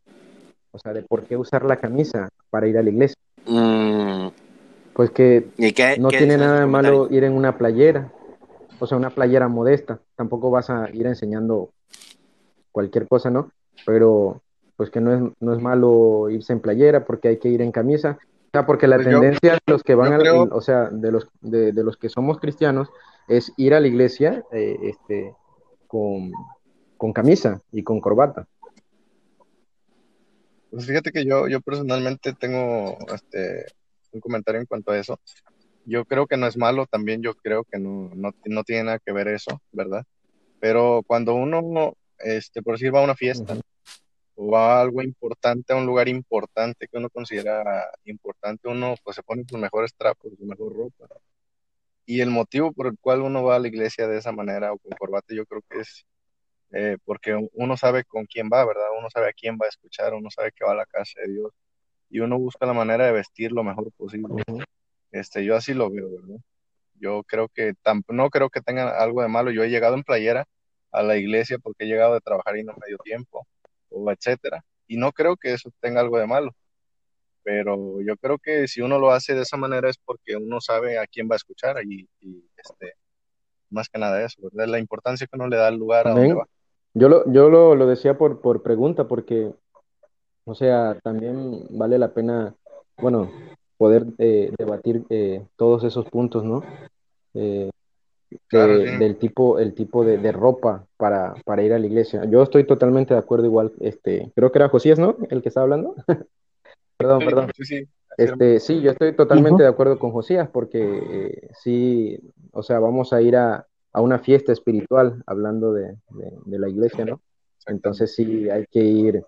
O sea, de por qué usar la camisa para ir a la iglesia.
Mm,
Pues que
¿Y qué,
no
qué
tiene nada de malo ir en una playera, o sea, una playera modesta. Tampoco vas a ir enseñando cualquier cosa, ¿no? Pero pues que no es, no es malo irse en playera porque hay que ir en camisa. O sea, porque la
Pues yo-
tendencia de los que van al-
creo-
o sea, de los, de, de los que somos cristianos es ir a la iglesia eh, este, con, con camisa y con corbata.
Pues fíjate que yo, yo personalmente tengo este, un comentario en cuanto a eso. Yo creo que no es malo, también yo creo que no, no, no tiene nada que ver eso, ¿verdad? Pero cuando uno, este, por decir, va a una fiesta o va a algo importante, a un lugar importante que uno considera importante, uno pues se pone sus mejores trapos, su mejor ropa. Y el motivo por el cual uno va a la iglesia de esa manera o con corbata, yo creo que es eh, porque uno sabe con quién va, ¿verdad? Uno sabe a quién va a escuchar, uno sabe que va a la casa de Dios y uno busca la manera de vestir lo mejor posible. Este, yo así lo veo, ¿verdad? Yo creo que no creo que tengan algo de malo. Yo he llegado en playera a la iglesia porque he llegado de trabajar y no medio tiempo, o etcétera. Y no creo que eso tenga algo de malo. Pero yo creo que si uno lo hace de esa manera es porque uno sabe a quién va a escuchar y, y, este, más que nada eso, ¿verdad? La importancia que uno le da al lugar a donde va.
Yo lo, yo lo, lo decía por, por pregunta, porque, o sea, también vale la pena, bueno, poder eh, debatir eh, todos esos puntos, ¿no? Eh,
Claro,
de-
sí.
del tipo, el tipo de, de ropa para, para ir a la iglesia. Yo estoy totalmente de acuerdo igual, este, creo que era Josías, ¿no? El que estaba hablando. Perdón, perdón.
sí, sí.
Este, sí, yo estoy totalmente de acuerdo con Josías porque eh, sí, o sea, vamos a ir a, a una fiesta espiritual hablando de, de- de la iglesia, ¿no? Entonces sí, hay que ir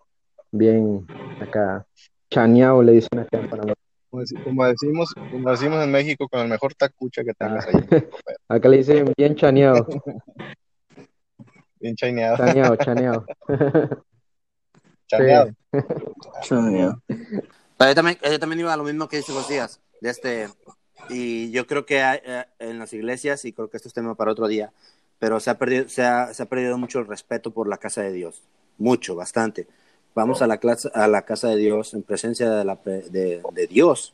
bien acá, chaneado, le dicen acá en Panamá.
Como, deci- como decimos, como decimos en México, con el mejor tacucha que tengas
Ah.
ahí.
Acá le dicen bien chaneado,
Bien
chaneado, chaneado.
Chaneado.
Pero yo también, yo también iba a lo mismo que dice Josías. De este, y yo creo que hay, eh, en las iglesias, y creo que esto es tema para otro día, pero se ha, perdido, se, ha, se ha perdido mucho el respeto por la casa de Dios. Mucho, bastante. Vamos a la, clase, a la casa de Dios en presencia de, la, de, de Dios,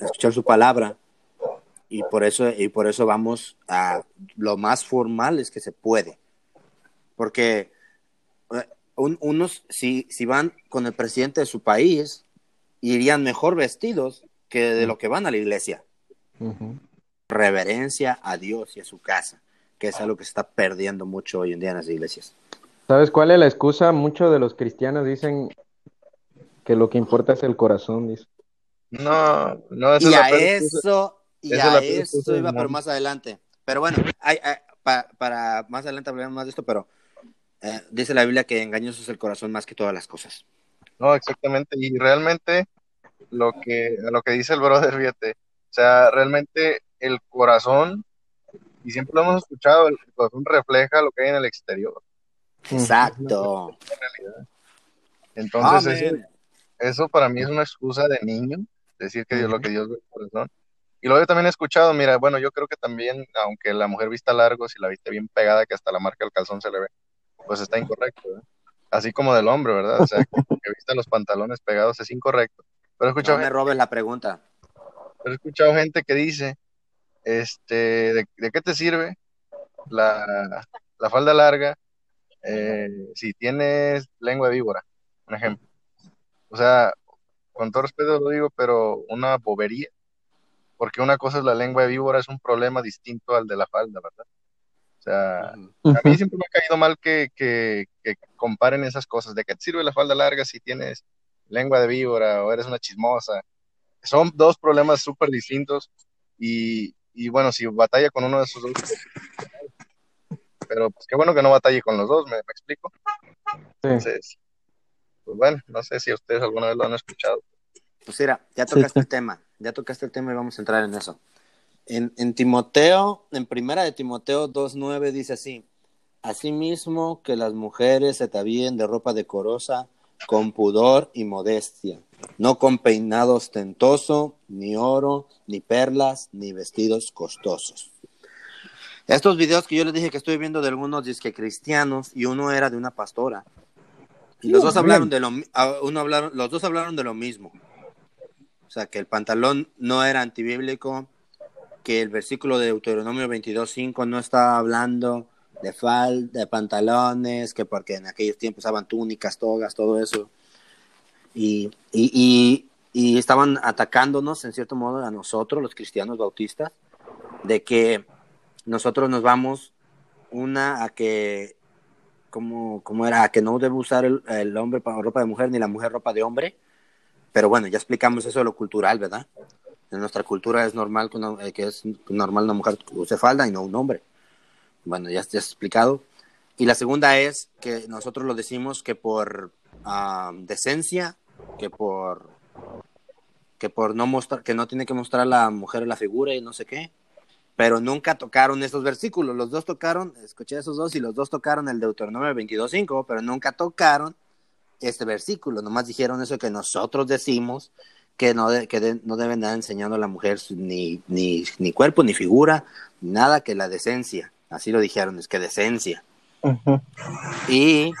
a escuchar su palabra. Y por, eso, y por eso vamos a lo más formales que se puede. Porque eh, un- unos, si, si van con el presidente de su país, irían mejor vestidos que de lo que van a la iglesia. Reverencia a Dios y a su casa, que es algo que se está perdiendo mucho hoy en día en las iglesias.
¿Sabes cuál es la excusa? Muchos de los cristianos dicen que lo que importa es el corazón, dice.
No, no, esa
Y
es la
a eso, y a eso iba, pero
mundo.
más adelante. Pero bueno, hay, hay- pa- para más adelante hablaremos más de esto, pero eh, dice la Biblia que engañoso es el corazón más que todas las cosas.
No, exactamente. Y realmente lo que, lo que dice el brother, fíjate, o sea, realmente el corazón, y siempre lo hemos escuchado, el corazón refleja lo que hay en el exterior.
Exacto.
Entonces, eso, eso, para mí es una excusa de niño, decir que Dios, lo que Dios ve corazón. Y luego yo también he escuchado, mira, bueno, yo creo que también, aunque la mujer vista largo, si la viste bien pegada, que hasta la marca del calzón se le ve, pues está incorrecto, ¿eh? Así como del hombre, ¿verdad? O sea, que, vista los pantalones pegados es incorrecto. Pero he escuchado
no me robes la pregunta.
Pero he escuchado gente que dice, este, ¿de, qué te sirve la, la falda larga eh, si tienes lengua de víbora? Un ejemplo. O sea, con todo respeto lo digo, pero una bobería porque una cosa es la lengua de víbora, es un problema distinto al de la falda, ¿verdad? O sea, a mí siempre me ha caído mal que, que, comparen esas cosas, de que te sirve la falda larga si tienes lengua de víbora o eres una chismosa. Son dos problemas súper distintos y, y, bueno, si batalla con uno de esos dos, pero pues qué bueno que no batalle con los dos, ¿me, explico? Entonces, pues bueno, no sé si ustedes alguna vez lo han escuchado.
Pues mira, ya tocaste el tema ya tocaste el tema y vamos a entrar en eso. En, en Timoteo, en primera de Timoteo 2.9 dice así, Asimismo que las mujeres se atavíen de ropa decorosa, con pudor y modestia, no con peinado ostentoso, ni oro, ni perlas, ni vestidos costosos. Estos videos que yo les dije que estoy viendo de algunos disque cristianos y uno era de una pastora. Y los dos hablaron de lo uno hablaron, los dos hablaron de lo mismo. O sea, que el pantalón no era antibíblico, que el versículo de Deuteronomio 22.5 no estaba hablando de falda, de pantalones, que porque en aquellos tiempos usaban túnicas, togas, todo eso. Y, y, y, estaban atacándonos, en cierto modo, a nosotros, los cristianos bautistas, de que nosotros nos vamos, una, a que, como, como era, a que no debe usar el, el hombre ropa de mujer ni la mujer ropa de hombre, pero bueno, ya explicamos eso de lo cultural, ¿verdad? En nuestra cultura es normal que, eh, que es normal una mujer use falda y no un hombre. Bueno, ya, está explicado. Y la segunda es que nosotros lo decimos que por ah, decencia, que por que por no mostrar, que no tiene que mostrar la mujer la figura y no sé qué, pero nunca tocaron esos versículos. Los dos tocaron, escuché esos dos y los dos tocaron el Deuteronomio 22.5, pero nunca tocaron este versículo, nomás dijeron eso que nosotros decimos, que no, que no deben dar enseñando a la mujer ni, ni, ni, cuerpo, ni figura, nada que la decencia. Así lo dijeron, es que decencia. Y,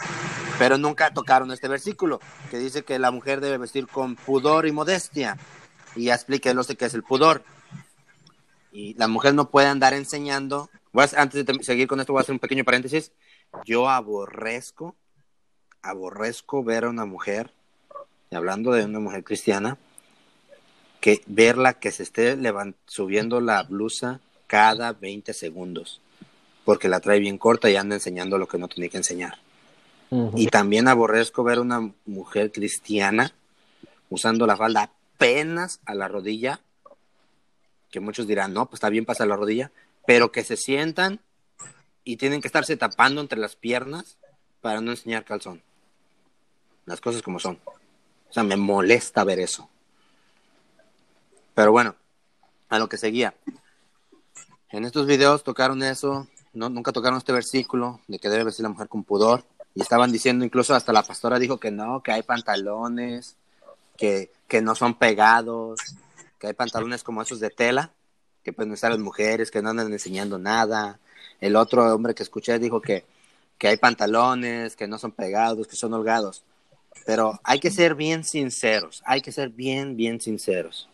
pero nunca tocaron este versículo, que dice que la mujer debe vestir con pudor y modestia. Y ya expliqué lo sé que es el pudor. Y la mujer no puede andar enseñando. antes de seguir con esto, voy a hacer un pequeño paréntesis. Yo aborrezco aborrezco ver a una mujer, y hablando de una mujer cristiana, que verla que se esté subiendo la blusa cada 20 segundos, porque la trae bien corta y anda enseñando lo que no tiene que enseñar. Y también aborrezco ver a una mujer cristiana usando la falda apenas a la rodilla, que muchos dirán, no, pues está bien pasa la rodilla, pero que se sientan y tienen que estarse tapando entre las piernas para no enseñar calzón las cosas como son. O sea, me molesta ver eso. Pero bueno, a lo que seguía. En estos videos tocaron eso, no, nunca tocaron este versículo de que debe vestir la mujer con pudor. Y estaban diciendo, incluso hasta la pastora dijo que no, que hay pantalones, que, que no son pegados, que hay pantalones como esos de tela, que pueden usar las mujeres, que no andan enseñando nada. El otro hombre que escuché dijo que, que hay pantalones, que no son pegados, que son holgados. Pero hay que ser bien sinceros, hay que ser bien, bien sinceros.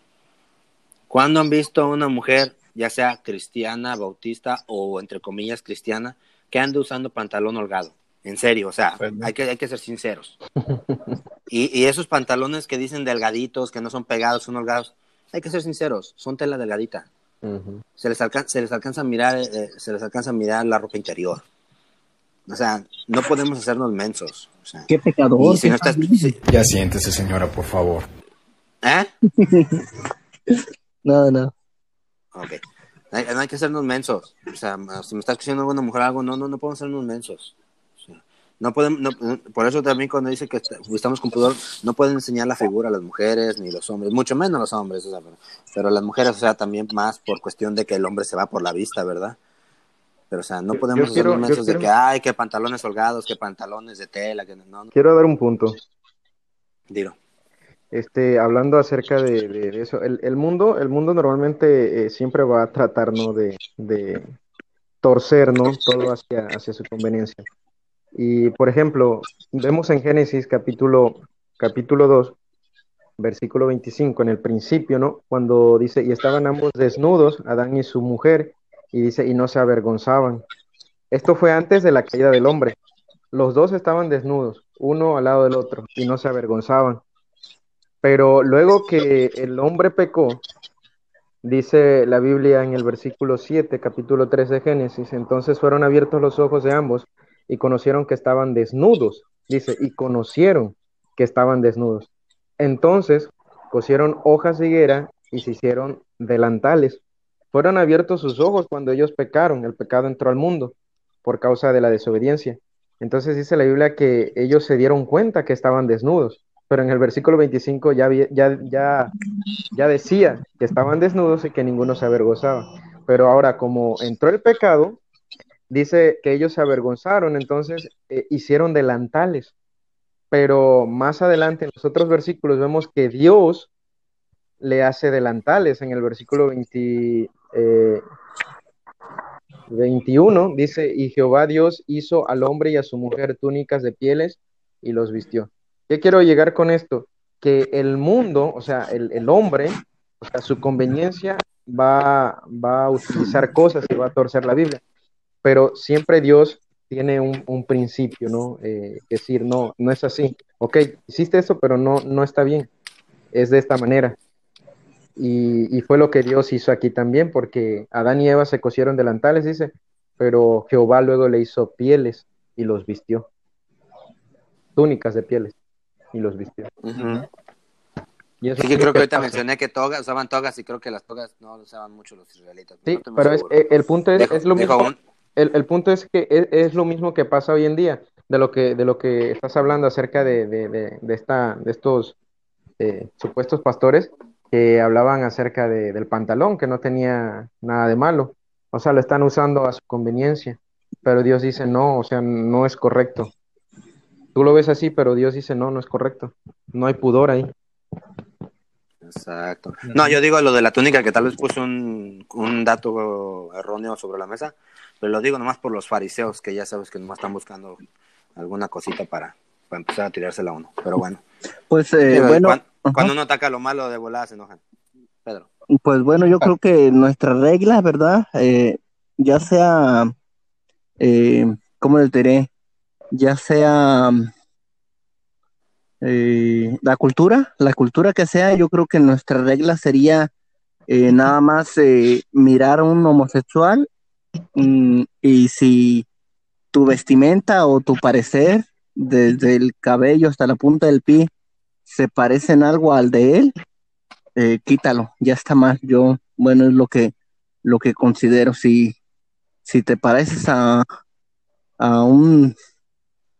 ¿Cuándo han visto a una mujer, ya sea cristiana, bautista o entre comillas cristiana, que ande usando pantalón holgado? En serio, o sea, hay que, hay que ser sinceros. Y, esos pantalones que dicen delgaditos, que no son pegados, son holgados, hay que ser sinceros, son tela delgadita. se, les se les alcanza a mirar, eh, se les alcanza a mirar la ropa interior. O sea, no podemos hacernos mensos.
qué pecador.
Ya siéntese, señora, por favor.
¿Eh?
no, no.
Ok. No hay que hacernos mensos. O sea, si me está escuchando alguna mujer algo, no, no, no podemos hacernos mensos. No pueden, no, por eso también cuando dice que estamos con pudor, no pueden enseñar la figura a las mujeres ni los hombres, mucho menos los hombres, o sea, pero, pero, las mujeres, o sea, también más por cuestión de que el hombre se va por la vista, ¿verdad? Pero, o sea, no podemos hacer mensajes de que, ay, que pantalones holgados, que pantalones de tela, que no. no.
Quiero dar un punto.
Dilo.
Este, hablando acerca de, de, eso, el, el, mundo, el mundo normalmente eh, siempre va a tratar, ¿no? De, de torcer, ¿no? Todo hacia, hacia su conveniencia. Y, por ejemplo, vemos en Génesis capítulo, capítulo 2, versículo 25, en el principio, ¿no? Cuando dice, y estaban ambos desnudos, Adán y su mujer, y dice, y no se avergonzaban. Esto fue antes de la caída del hombre. Los dos estaban desnudos, uno al lado del otro, y no se avergonzaban. Pero luego que el hombre pecó, dice la Biblia en el versículo 7, capítulo 3 de Génesis, entonces fueron abiertos los ojos de ambos y conocieron que estaban desnudos. Dice, y conocieron que estaban desnudos. Entonces cosieron hojas de higuera y se hicieron delantales. Fueron abiertos sus ojos cuando ellos pecaron. El pecado entró al mundo por causa de la desobediencia. Entonces dice la Biblia que ellos se dieron cuenta que estaban desnudos. Pero en el versículo 25 ya, ya, ya, ya decía que estaban desnudos y que ninguno se avergonzaba. Pero ahora, como entró el pecado, dice que ellos se avergonzaron, entonces eh, hicieron delantales. Pero más adelante en los otros versículos vemos que Dios le hace delantales. En el versículo 20, eh, 21 dice, y Jehová Dios hizo al hombre y a su mujer túnicas de pieles y los vistió. ¿Qué quiero llegar con esto? Que el mundo, o sea, el, el hombre, sea, su conveniencia va, va a utilizar cosas y va a torcer la Biblia pero siempre Dios tiene un, un principio, ¿no? Eh, decir, no, no es así. Ok, hiciste eso, pero no, no está bien. Es de esta manera. Y, y, fue lo que Dios hizo aquí también, porque Adán y Eva se cosieron delantales, dice, pero Jehová luego le hizo pieles y los vistió. Túnicas de pieles y los vistió.
Uh -huh. Y eso sí, yo creo que ahorita mencioné que togas, usaban togas y creo que las togas no usaban mucho los israelitas.
Sí,
no
pero es, el punto es,
dejo,
es lo mismo.
Un,
el, el, punto es que es, es, lo mismo que pasa hoy en día, de lo que, de lo que estás hablando acerca de, de, de, de esta, de estos eh, supuestos pastores que hablaban acerca del pantalón, que no tenía nada de malo. O sea, lo están usando a su conveniencia. Pero Dios dice, no, o sea, no es correcto. Tú lo ves así, pero Dios dice, no, no es correcto. No hay pudor ahí.
Exacto. No, yo digo lo de la túnica, que tal vez puse un, un dato erróneo sobre la mesa, pero lo digo nomás por los fariseos, que ya sabes que nomás están buscando alguna cosita para, para empezar a tirársela a uno. Pero bueno.
Pues eh,
Digo,
bueno.
Cuando, uno ataca lo malo, de volada se enojan. Pedro.
Pues bueno, yo creo que nuestra regla, ¿verdad? Eh, ya sea, eh, ¿cómo les diré? Ya sea eh, la cultura, la cultura que sea, yo creo que nuestra regla sería eh, nada más eh, mirar a un homosexual mm, y si tu vestimenta o tu parecer, desde el cabello hasta la punta del pie, se parecen algo al de él, eh, quítalo, ya está mal. Yo, bueno, es lo que, lo que considero. Si, si te pareces a, a un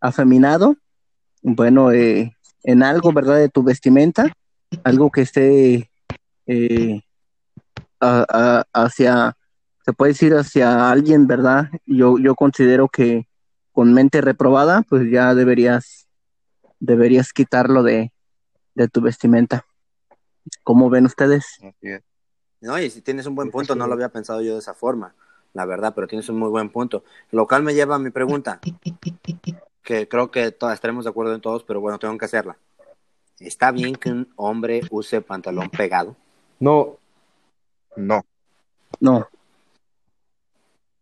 afeminado, bueno, eh, en algo, ¿verdad? De tu vestimenta, algo que esté eh, a, a, hacia, se puede decir hacia alguien, ¿verdad? Yo, yo considero que con mente reprobada, pues ya deberías, deberías quitarlo de, de tu vestimenta. ¿Cómo ven ustedes?
No, y si tienes un buen punto, no lo había pensado yo de esa forma, la verdad, pero tienes un muy buen punto. Lo cual me lleva a mi pregunta, que creo que todas estaremos de acuerdo en todos, pero bueno, tengo que hacerla. ¿Está bien que un hombre use pantalón pegado?
No.
No.
No.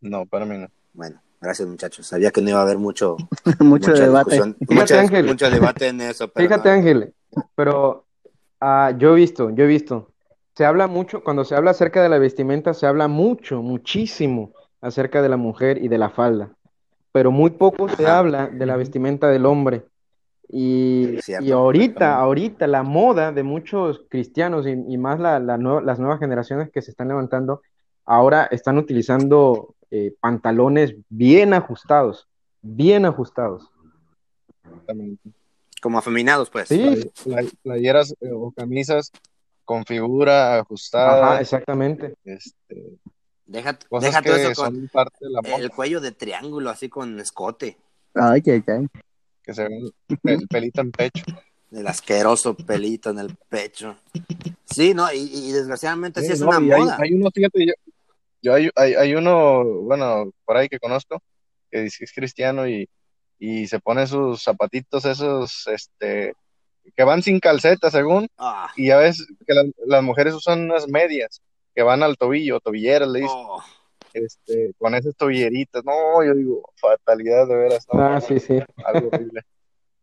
No, para mí no.
Bueno, gracias muchachos. Sabía que no iba a haber mucho,
mucho debate.
Fíjate,
mucha,
Ángel.
mucho debate en eso. Pero
Fíjate,
no.
Ángel, pero uh, yo he visto, yo he visto. Se habla mucho, cuando se habla acerca de la vestimenta, se habla mucho, muchísimo acerca de la mujer y de la falda, pero muy poco se habla de la vestimenta del hombre. Y,
Cierto,
y ahorita, ahorita la moda de muchos cristianos y, y más la, la nue- las nuevas generaciones que se están levantando, ahora están utilizando eh, pantalones bien ajustados, bien ajustados.
Exactamente.
Como afeminados, pues.
Sí,
Play- playeras eh, o camisas con figura ajustada,
ajá, exactamente.
este,
Deja,
cosas
deja todo
que
eso con
son parte de la moda,
el cuello de triángulo, así con escote.
Ay, ay, ay.
que se ve el, el pelito en pecho.
El asqueroso pelito en el pecho. Sí, no, y, y desgraciadamente sí,
Sí,
es
no,
una
hay,
moda.
hay uno, fíjate, yo, yo hay, hay, hay uno, bueno, por ahí que conozco, que dice que es cristiano y, y se pone sus zapatitos esos, este, que van sin calceta, según,
Ah,
y ya ves que las, las mujeres usan unas medias que van al tobillo, tobilleras, le dicen,
oh,
este, con esas tobilleritas. No, yo digo, fatalidad de veras, no,
Ah, sí, sí.
algo horrible.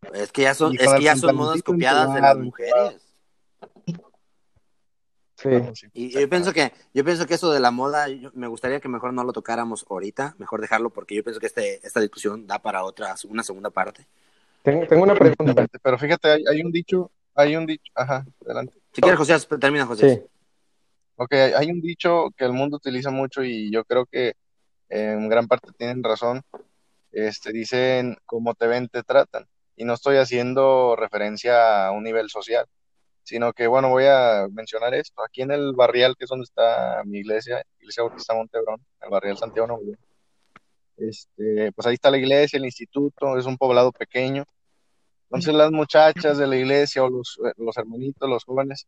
es que ya son, es que ya son modas copiadas de las mujeres.
Sí.
Sí,
Y yo pienso que, yo pienso que eso de la moda, yo- me gustaría que mejor no lo tocáramos ahorita, mejor dejarlo porque yo pienso que este, esta discusión da para otra, una segunda parte.
Tengo, tengo una pregunta.
Pero fíjate, hay, hay un dicho, hay un dicho, ajá, adelante.
Si quieres, José, termina, José.
Sí,
Ok, hay, un dicho que el mundo utiliza mucho y yo creo que en gran parte tienen razón. Este, dicen, como te ven, te tratan. Y no estoy haciendo referencia a un nivel social, sino que, bueno, voy a mencionar esto. Aquí en el barrial, que es donde está mi iglesia, Iglesia Bautista Montebrón, el barrial Santiago Nuevo este, pues ahí está la iglesia, el instituto, es un poblado pequeño. Entonces las muchachas de la iglesia o los, eh, los hermanitos, los jóvenes,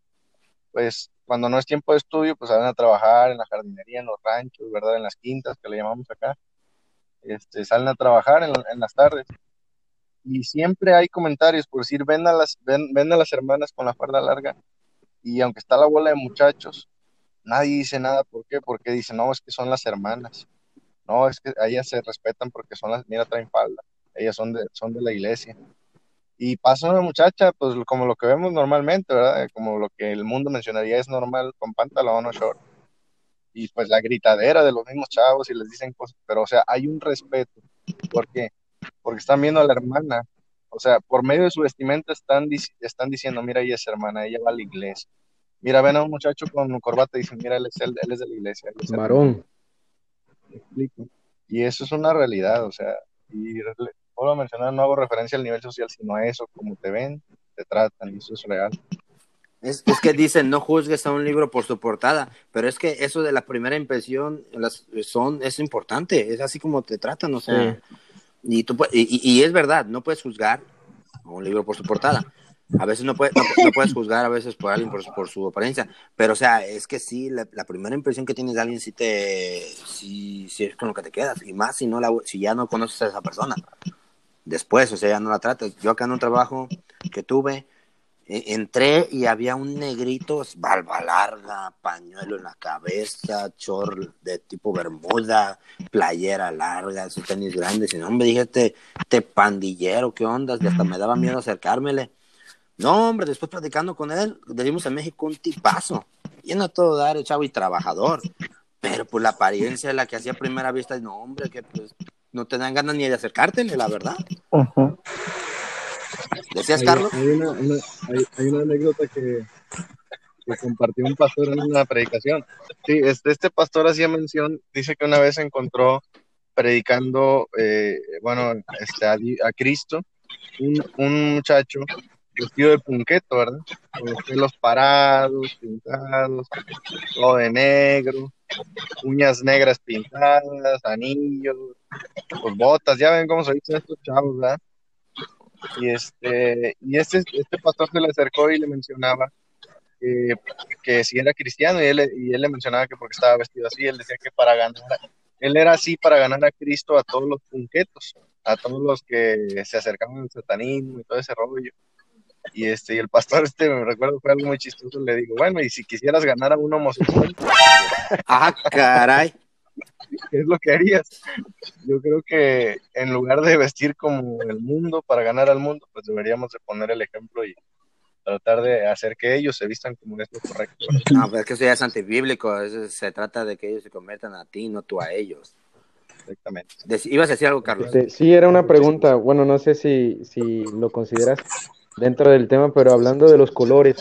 pues cuando no es tiempo de estudio, pues salen a trabajar en la jardinería, en los ranchos, ¿verdad? En las quintas, que le llamamos acá. Este, salen a trabajar en, la- en las tardes. Y siempre hay comentarios por decir, ven a las, ven, ven a las hermanas con la falda larga. Y aunque está la bola de muchachos, nadie dice nada. ¿Por qué? Porque dicen, no, es que son las hermanas. No, es que ellas se respetan porque son las, mira, traen falda. Ellas son de, son de la iglesia. Y pasa una muchacha, pues como lo que vemos normalmente, ¿verdad? Como lo que el mundo mencionaría es normal, con pantalón o short. Y pues la gritadera de los mismos chavos y les dicen cosas, pero o sea, hay un respeto. ¿Por qué? Porque están viendo a la hermana. O sea, por medio de su vestimenta están, dic- están diciendo, mira, ella es hermana, ella va a la iglesia. Mira, ven a un muchacho con corbata y dicen, mira, él es, el- él es de la iglesia. él es hermano".
varón.
¿Me explico? Y eso es una realidad, o sea, y vuelvo a mencionar, no hago referencia al nivel social, sino a eso, como te ven, te tratan, y eso es real.
Es, es que dicen, no juzgues a un libro por su portada, pero es que eso de la primera impresión las, son, es importante, es así como te tratan, o sea, y, tú, y, y- es verdad, no puedes juzgar a un libro por su portada. A veces no, puede- no, no puedes juzgar a veces por alguien por, su- por su apariencia, pero o sea, es que sí, la, la primera impresión que tienes de alguien sí te, sí, sí es con lo que te quedas, y más si, no la, si ya no conoces a esa persona. Después, o sea, ya no la tratas. Yo acá en un trabajo que tuve, eh, entré y había un negrito, barba larga, pañuelo en la cabeza, chor de tipo bermuda, playera larga, sus tenis grandes. Y no, me dije, este, pandillero, ¿qué onda? Y hasta me daba miedo acercármele. No, hombre, después platicando con él, le dimos a México un tipazo. Lleno a todo dar, chavo y trabajador. Pero pues la apariencia de la que hacía a primera vista, no, hombre, que pues no te dan ganas ni de acercártele, la verdad. ¿Decías,
Hay,
Carlos?
hay una, una- hay, hay una anécdota que, que compartió un pastor en una predicación. Sí, este, este pastor hacía mención, dice que una vez encontró predicando, eh, bueno, este, a, a Cristo, un, un muchacho vestido de punqueto, ¿verdad? Con los pelos parados, pintados, todo de negro, uñas negras pintadas, anillos, pues botas, ya ven cómo se dicen estos chavos, ¿verdad? Y este, y este, este pastor se le acercó y le mencionaba que, que si era cristiano y él, y él le mencionaba que porque estaba vestido así, él decía que para ganar, él era así para ganar a Cristo a todos los punquetos, a todos los que se acercaban al satanismo y todo ese rollo. Y este, y el pastor este, me recuerdo, fue algo muy chistoso, le digo, bueno, y si quisieras ganar a un homosexual,
Ah, caray.
¿qué es lo que harías? Yo creo que en lugar de vestir como el mundo para ganar al mundo, pues deberíamos de poner el ejemplo y tratar de hacer que ellos se vistan como es lo correcto.
No, pero es que eso ya es antibíblico. eso se trata de que ellos se conviertan a ti, no tú a ellos.
Exactamente.
¿Ibas a decir algo, Carlos?
Este, sí, era una pregunta, bueno, no sé si, si lo consideras dentro del tema, pero hablando de los colores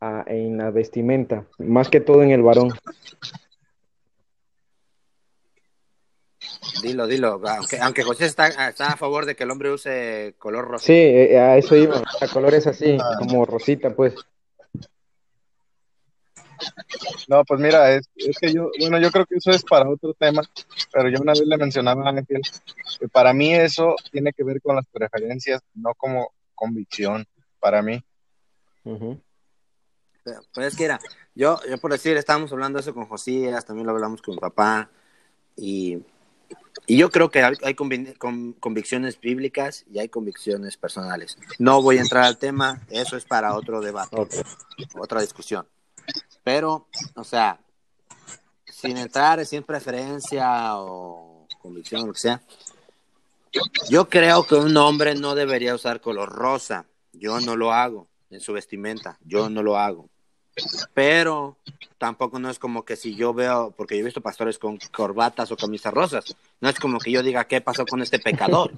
ah, en la vestimenta, más que todo en el varón.
Dilo, dilo. Aunque, aunque José está, está a favor de que el hombre use color rosa.
Sí, eh, a eso iba, a colores así, como rosita, pues.
No, pues mira, es, es que yo, bueno, yo creo que eso es para otro tema, pero yo una vez le mencionaba a Ángel que para mí eso tiene que ver con las preferencias, no como convicción, para mí.
Pero, pues es que era, yo, yo por decir, estábamos hablando de eso con Josías, también lo hablamos con mi papá, y, y yo creo que hay, hay convi- con- convicciones bíblicas y hay convicciones personales. No voy a entrar al tema, eso es para otro debate,
Ok.
otra discusión. Pero, o sea, sin entrar sin preferencia o convicción, lo que sea, yo creo que un hombre no debería usar color rosa. Yo no lo hago en su vestimenta, yo no lo hago. Pero tampoco no es como que si yo veo, porque yo he visto pastores con corbatas o camisas rosas, no es como que yo diga qué pasó con este pecador.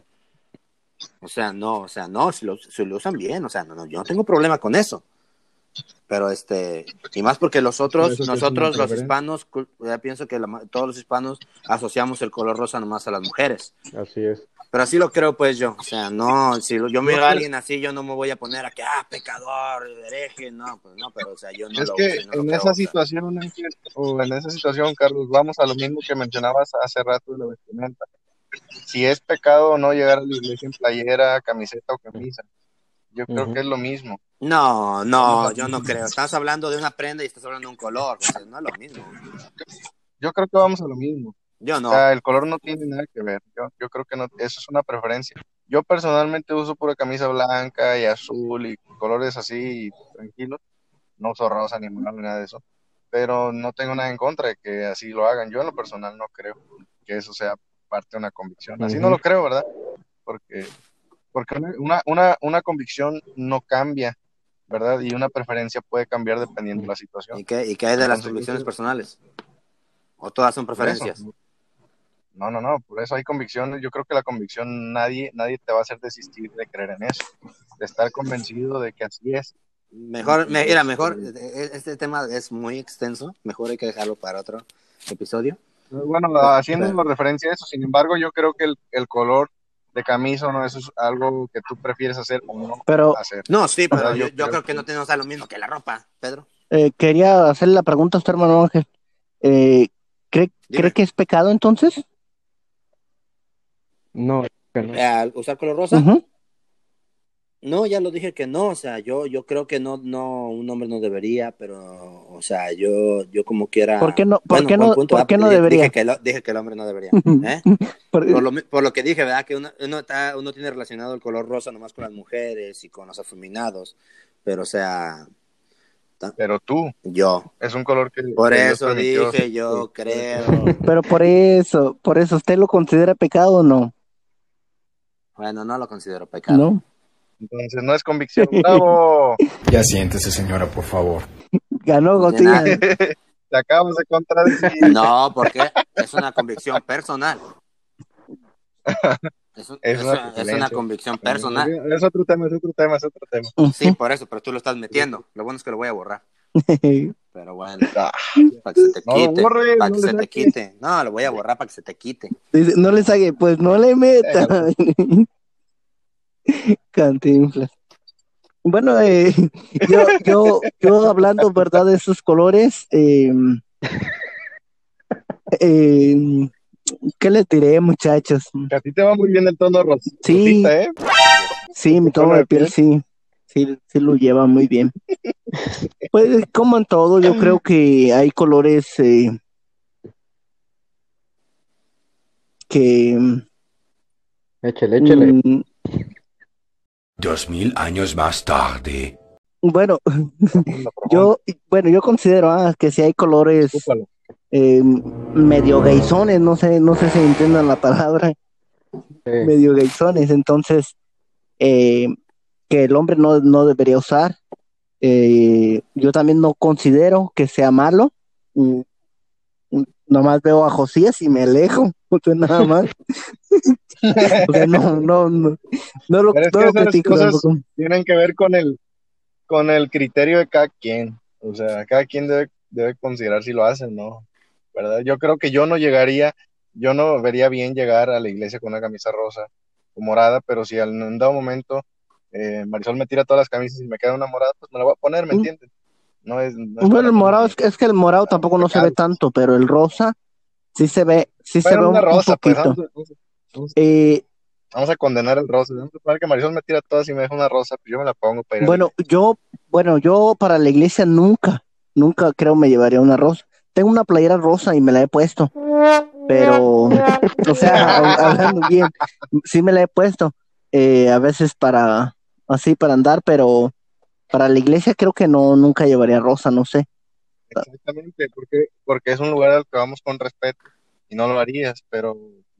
O sea, no, o sea, no, si lo, si lo usan bien, o sea, no, no, yo no tengo problema con eso. Pero este, y más porque los otros, nosotros los hispanos, ya pienso que la todos los hispanos asociamos el color rosa nomás a las mujeres.
Así es.
Pero así lo creo, pues yo. O sea, no, si yo miro a alguien así, yo no me voy a poner a que, ah, pecador, hereje. No, pues no, pero o sea, yo no
Es
lo
que
no
en
creo,
esa
o sea.
situación, o en esa situación, Carlos, vamos a lo mismo que mencionabas hace rato de la vestimenta. Si es pecado o no llegar a la iglesia en playera, camiseta o camisa, yo creo que es lo mismo.
No, no, yo no creo. Estás hablando de una prenda y estás hablando de un color. O sea, no es lo mismo.
Yo creo que vamos a lo mismo.
Yo no.
O sea, el color no tiene nada que ver. Yo, yo creo que no, eso es una preferencia. Yo personalmente uso pura camisa blanca y azul y colores así tranquilos. No uso rosa ni nada de eso. Pero no tengo nada en contra de que así lo hagan. Yo en lo personal no creo que eso sea parte de una convicción. Así no lo creo, ¿verdad? Porque, porque una, una, una convicción no cambia, ¿verdad? Y una preferencia puede cambiar dependiendo de la situación.
¿Y qué, y qué hay de las
Entonces,
convicciones personales? ¿O todas son preferencias?
No, no, no, por eso hay convicciones. Yo creo que la convicción nadie, nadie te va a hacer desistir de creer en eso, de estar convencido de que así es.
Mejor, me- mira, mejor, eh, este tema es muy extenso. Mejor hay que dejarlo para otro episodio.
Bueno, haciendo referencia a eso, sin embargo, yo creo que el, el color de camisa no eso es algo que tú prefieres hacer o no
Pero
hacer.
No, sí, pero yo, yo creo que no tenemos a lo mismo que la ropa, Pedro.
eh, quería hacerle la pregunta a usted, hermano Ángel. Eh, ¿cree. ¿Cree que es pecado entonces?
No.
Eh, ¿Al usar color rosa?
Ujú.
No, ya lo dije que no, o sea, yo, yo creo que no, no, un hombre no debería, pero, o sea, yo, yo como quiera.
¿Por qué no- por
Bueno,
qué no-
punto,
por qué no
Dije-
debería?
Dije que, el, dije que el hombre no debería. ¿eh?
Por-
Por, lo, por lo que dije, ¿verdad? Que uno, uno, está, uno tiene relacionado el color rosa nomás con las mujeres y con los afeminados, pero, o sea,
Pero tú,
yo.
es un color que...
Por
que
eso dije, yo creo.
Pero por eso, por eso, ¿usted lo considera pecado o no?
Bueno, no lo considero pecado.
¿No?
Entonces no es convicción. ¡Bravo!
Ya siéntese, señora, por favor.
Ganó. Godzilla.
Te acabas de contradecir.
No, porque es una convicción personal. Es, un-
Es
es
una
es convicción personal.
Es otro tema, es otro tema, es otro tema.
Sí, por eso, pero tú lo estás metiendo. Lo bueno es que lo voy a borrar. Pero bueno,
Ah,
para que se te
No
quite.
borres,
para
no
que se te quite. No, lo voy a borrar para que se te quite.
No le saque, pues no le meta. Cantinflas. Bueno, eh, yo, yo, yo hablando, ¿verdad? De esos colores, eh, eh, ¿qué le tiré, muchachos?
a ti te va muy bien el tono ros-
Sí.
rosita, ¿eh?
Sí, mi tono de piel sí, sí, sí lo lleva muy bien. Pues como en todo, yo creo que hay colores eh, que
Échele, échele.
mm,
Dos mil años más tarde.
bueno, yo bueno, yo considero ah, que si hay colores eh, medio gaysones, no sé, no sé si entiendan la palabra,
Sí.
medio gaysones, entonces eh, que el hombre no, no debería usar. Eh, yo también no considero que sea malo. Nomás veo a Josías y me alejo, sea, nada más. O sea, no, no, no, no lo,
Pero es
no
que
lo
esas
critico
cosas-
tampoco.
Tienen que ver con el, con el criterio de cada quien. O sea, cada quien debe, debe considerar si lo hace o no. ¿Verdad? Yo creo que yo no llegaría yo no vería bien llegar a la iglesia con una camisa rosa o morada, pero si en un dado momento eh, Marisol me tira todas las camisas y me queda una morada, pues me la voy a poner, ¿me
Mm.
entiendes? No es, no es
Bueno, el morado es, que- es que el morado tampoco no se ve tanto, pero el rosa sí se ve, sí se
Bueno,
ve un,
una
un
rosa, pues
poquito.
vamos, vamos- vamos-
Eh,
vamos a condenar el rosa. Vamos a que Marisol me tira todas y me deja una rosa, pues yo me la pongo para ir
bueno, yo, bueno, yo para la iglesia nunca, nunca creo me llevaría una rosa. Tengo una playera rosa y me la he puesto, pero, o sea, hab- hablando bien, sí me la he puesto, eh, a veces para, así para andar, pero para la iglesia creo que no, nunca llevaría rosa, no sé.
Exactamente, porque, porque es un lugar al que vamos con respeto y no lo harías, pero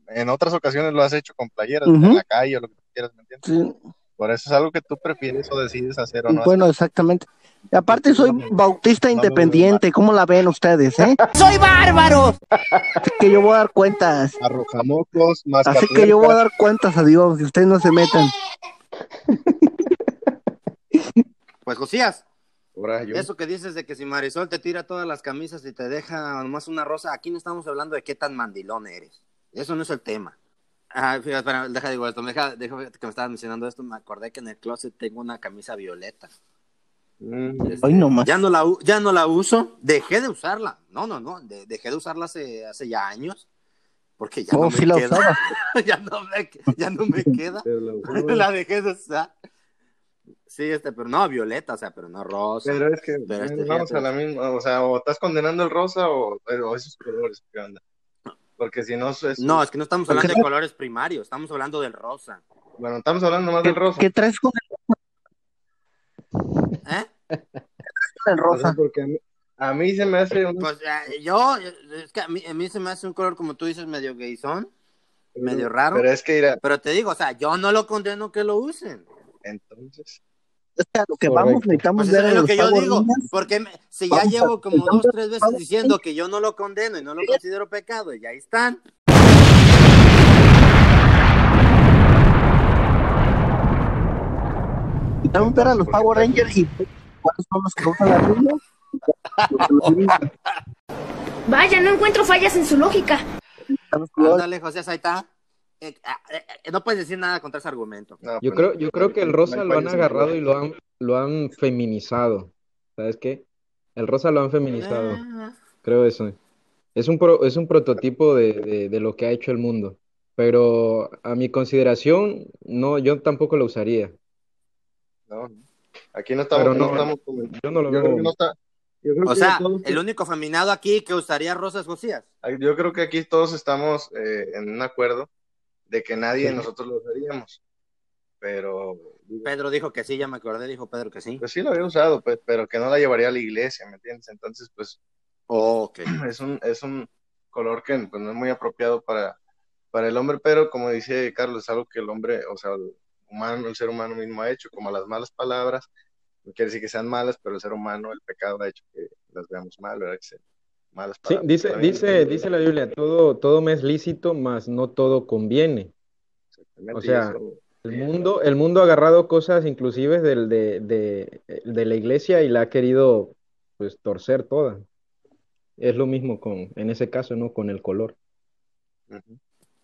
en otras ocasiones lo has hecho con playeras, en la calle o lo que quieras, ¿me entiendes?
Sí,
Por eso es algo que tú prefieres o decides hacer o no
bueno,
hacer.
exactamente. Y aparte soy bautista
no me veo
independiente, ¿cómo la ven ustedes, eh?
¡Soy bárbaro!
Así que yo voy a dar cuentas.
Arrojamocos, más
Así que yo voy a dar cuentas a Dios y ustedes no se metan.
Pues Josías,
Eso.
eso que dices de que si Marisol te tira todas las camisas y te deja nomás una rosa, aquí no estamos hablando de qué tan mandilón eres. Eso no es el tema. Ah, fíjate, espera, deja digo esto, deja, deja que me estabas mencionando esto, me acordé que en el closet tengo una camisa violeta. Este,
Hoy no más.
Ya no la ya no la uso, dejé de usarla. No, no, no, de- dejé de usarla hace, hace ya años. Porque ya
Oh,
no
la
queda.
usaba.
ya, no me, ya no me queda. la dejé de usar. Sí, este, pero no violeta, o sea, pero no rosa.
Pero es que
Pero este,
vamos
fíjate.
a la misma, o sea, o estás condenando el rosa o, o esos colores, ¿qué onda? Porque si no es,
No, es que no estamos hablando de colores primarios, estamos hablando del rosa.
bueno, estamos hablando más
¿Qué,
del rosa.
qué traes con
¿Eh?
el rosa?
Porque a mí, a mí se me hace un
Pues eh, yo, es que a mí, a mí se me hace un color, como tú dices, medio gayzón, medio raro.
Pero es que irá,
Pero te digo, o sea, yo no lo condeno que lo usen.
entonces,
Es que a lo que
Correcto.
vamos necesitamos
Pues
ver
eso es lo
los
que yo digo, porque me- si ya llevo como dos, tres veces diciendo que yo no lo condeno y no lo considero pecado, y ahí están.
Necesitamos ver a los Power Rangers y cuáles son los que usan la línea.
Vaya, no encuentro fallas en su lógica.
Ándale, José, ahí está. Eh, eh, eh, no puedes decir nada contra ese argumento.
no,
Yo
pues,
creo, yo creo que el rosa
no
lo han agarrado y lo han, lo han feminizado. ¿Sabes qué? El rosa lo han feminizado.
Ah,
Creo eso. Es un, pro- es un prototipo de, de, de lo que ha hecho el mundo. Pero a mi consideración, no, yo tampoco lo usaría.
No, aquí no estamos,
Pero
no,
no,
estamos como-
Yo no lo
yo creo
veo.
que no está, yo creo
O
que
sea,
todos-
el único feminado aquí que usaría rosas Josías.
yo creo que aquí todos estamos eh, en un acuerdo de que nadie
Sí.
nosotros lo usaríamos. Pero, digo,
Pedro dijo que sí, ya me acordé, dijo Pedro que sí.
pues sí lo había usado, pues, pero que no la llevaría a la iglesia, ¿me entiendes? Entonces, pues,
Oh, ok.
es un, es un color que pues, no es muy apropiado para, para el hombre, pero como dice Carlos, es algo que el hombre, o sea, el humano, el ser humano mismo ha hecho, como las malas palabras, no quiere decir que sean malas, pero el ser humano, el pecado ha hecho que las veamos mal, ¿verdad? Que sean malas
Sí, dice, dice, dice la Biblia, todo, todo me es lícito, mas no todo conviene. o sea,
eso-
El mundo, el mundo ha agarrado cosas inclusive del, de, de, de la iglesia y la ha querido pues torcer toda. Es lo mismo con, en ese caso, ¿no? Con el color.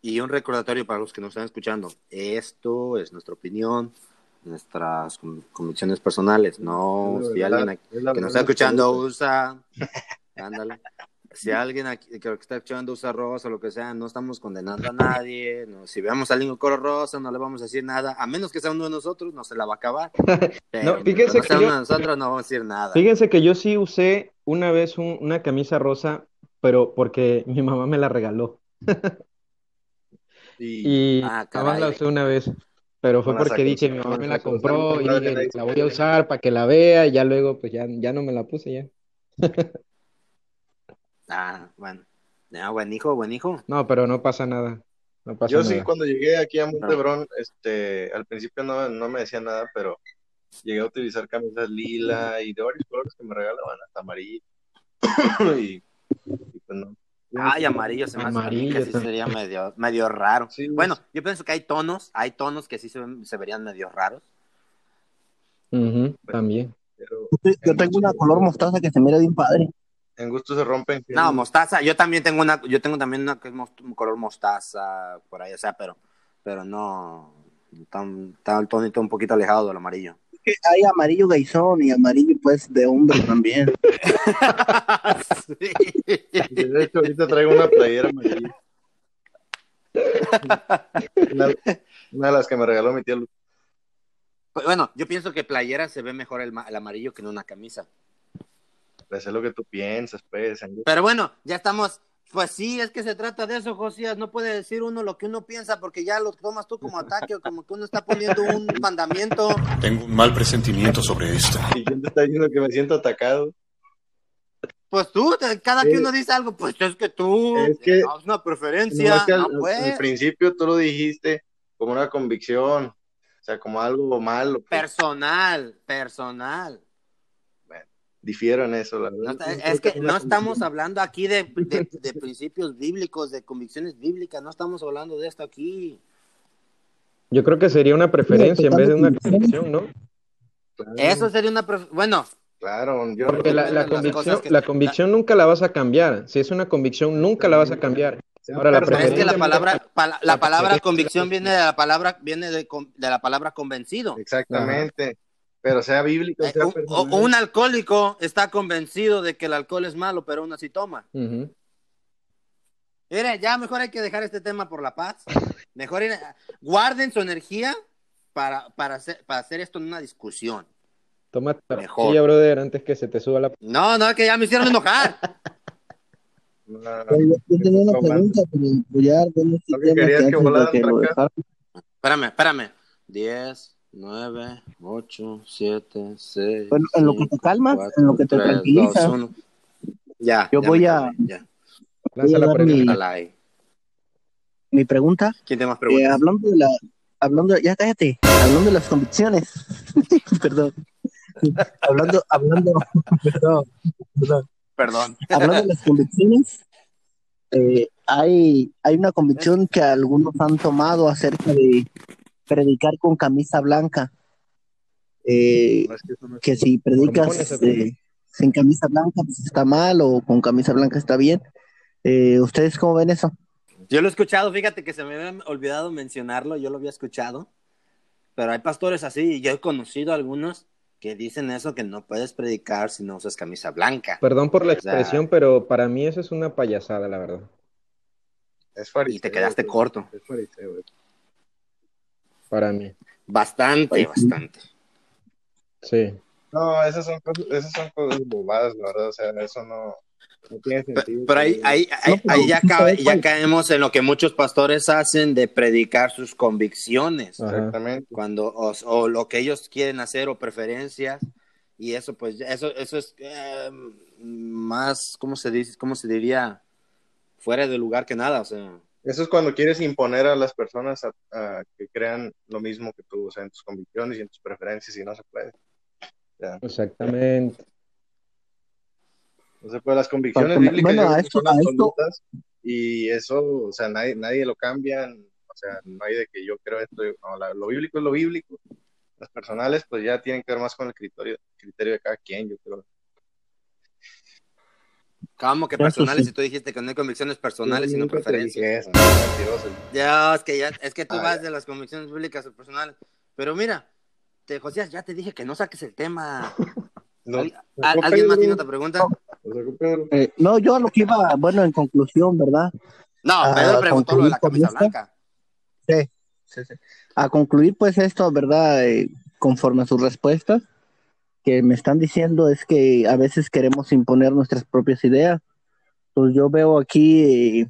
Y un recordatorio para los que nos están escuchando. Esto es nuestra opinión, nuestras con- convicciones personales. No, si alguien que nos está escuchando usa, ándale. Si alguien aquí que está escuchando usa rosa o lo que sea, no estamos condenando a nadie. No, si vemos a alguien con color rosa, no le vamos a decir nada, a menos que sea uno de nosotros, no se la va a acabar.
No, fíjense que
sea
yo-
uno de nosotros, no vamos a decir nada.
Fíjense que yo sí usé una vez un- una camisa rosa, pero porque mi mamá me la regaló.
Y,
Y
Ah,
la usé una vez, pero fue porque dije, mi mamá me
la
compró y dije, la voy a usar para que la vea y ya luego pues ya, ya no me la puse ya.
Ah, bueno. Ya, buen hijo, buen hijo.
No, pero no pasa nada. No pasa
yo sí,
nada.
cuando llegué aquí a Montebrón, este, al principio no, no me decía nada, pero llegué a utilizar camisas lila y de varios colores que me regalaban, hasta amarillo. y, y pues no.
Ay, amarillo se me hace a mí que
Amarillo
sí sería medio, medio raro.
Sí,
Bueno, yo pienso que hay tonos, hay tonos que sí se, ven- se verían medio raros.
Ujú, también.
pero
Yo tengo una color mostaza que se mira bien padre.
En gusto se rompen.
No, mostaza. Yo también tengo una, yo tengo también una que es un color mostaza por ahí, o sea, pero, pero no tan, tan el tonito un poquito alejado del amarillo.
Que hay amarillo gaizón y amarillo pues de hombre también.
De hecho, ahorita traigo una playera amarilla. Una, una de las que me regaló mi tía Lu.
Pues, Bueno, yo pienso que playera se ve mejor el amarillo que en una camisa.
Pues es lo que tú piensas, pues.
Pero bueno, ya estamos. Pues sí, es que se trata de eso, Josías. No puede decir uno lo que uno piensa porque ya lo tomas tú como ataque o como que uno está poniendo un mandamiento.
Tengo un mal presentimiento sobre esto.
¿Y quién te está diciendo que me siento atacado?
Pues tú, cada que uno dice algo, pues es que tú,
Es que-
eh, es una
No,
preferencia.
es que al,
no,
al-
pues.
al principio tú lo dijiste como una convicción, o sea, como algo malo. pues.
Personal, personal.
Difiero en eso, la verdad.
es que no estamos hablando aquí de, de- de principios bíblicos, de convicciones bíblicas, no estamos hablando de esto aquí.
Yo creo que sería una preferencia en vez de una convicción, ¿no?
Eso sería una... pref- Bueno,
Claro, yo
Porque la, convicción,
que-
la convicción nunca la vas a cambiar. Si es una convicción, nunca la vas a cambiar. Ahora, la
pero es que
preferencia...
la palabra, pala- la palabra
preferencia-
convicción viene de la palabra, viene de, con- de la palabra convencido.
exactamente, pero sea bíblico,
Eh,
sea
un, o- un alcohólico está convencido de que el alcohol es malo, pero aún así toma.
Ujú.
Mire, ya mejor hay que dejar este tema por la paz. Mejor ir- guarden su energía para, para, hacer, para hacer esto en una discusión.
La
Mejor.
brother, antes que se te suba la...
No, no, que ya me hicieron enojar.
No,
Yo, yo tenía una
no,
pregunta con este
Lo que
que
que volaran para acá.
Espérame, espérame. 10, 9, 8, 7, 6.
Bueno, en lo que te calmas, en lo que te tranquilizas.
Ya.
Yo
ya
voy a-
ya.
Voy a
la
dar
pregunta.
mi,
ahí.
mi pregunta.
¿Quién tiene más
Eh,
preguntas?
hablando de la, hablando, ya cállate, hablando de las convicciones. perdón. hablando, hablando, perdón, perdón.
Perdón.
hablando de las convicciones, eh, hay, hay una convicción que algunos han tomado acerca de predicar con camisa blanca. Eh,
no es que eso no es-
que si predicas
Mormones,
eh, sin camisa blanca pues está mal o con camisa blanca está bien. Eh, ¿Ustedes cómo ven eso?
Yo lo he escuchado, fíjate que se me había olvidado mencionarlo, yo lo había escuchado, pero hay pastores así, y yo he conocido algunos que dicen eso, que no puedes predicar si no usas camisa blanca.
Perdón por la
O sea-
expresión, pero para mí eso es una payasada, la verdad.
es fariseo,
Y te quedaste corto.
Es fariseo, güey.
Para mí.
Bastante, bastante.
Sí.
No, esas son cosas, esas son cosas bobadas, la verdad, o sea, eso no, no tiene
Pero,
sentido.
pero ahí, ahí, ahí,
No, pero
ahí ya, cabe- caemos en lo que muchos pastores hacen de predicar sus convicciones.
Ajá.
Exactamente.
cuando o, o lo que ellos quieren hacer o preferencias y eso pues ya- eso eso es eh, más cómo se dice cómo se diría fuera de lugar que nada o sea
Eso es cuando quieres imponer a las personas a, a que crean lo mismo que tú, o sea, en tus convicciones y en tus preferencias, y no se puede.
Exactamente.
No se puede. Las convicciones
Porque,
bíblicas
bueno, a esto-
son
a esto-
absolutas, y eso, o sea, nadie, nadie lo cambia, o sea, no hay de que yo creo esto, no, la- lo bíblico es lo bíblico. Las personales, pues ya tienen que ver más con el criterio, criterio de cada quien, yo creo.
Como que personales
sí.
si tú dijiste que no hay convicciones personales sino preferencias
no,
ya es que ya es que tú
Ah,
vas de las convicciones bíblicas o personales pero mira te Josías ya te dije que no saques el tema
No,
¿Al-
sacó
a- ¿Alguien más tiene otra pregunta?
Pedro.
Eh, no, yo a lo que iba, bueno, en conclusión, ¿verdad?
No,
Ah,
Pedro preguntó lo de la camisa
esto.
blanca.
Sí, sí, sí. A concluir, pues esto, ¿verdad? Eh, conforme a sus respuestas, que me están diciendo es que a veces queremos imponer nuestras propias ideas. Pues yo veo aquí eh,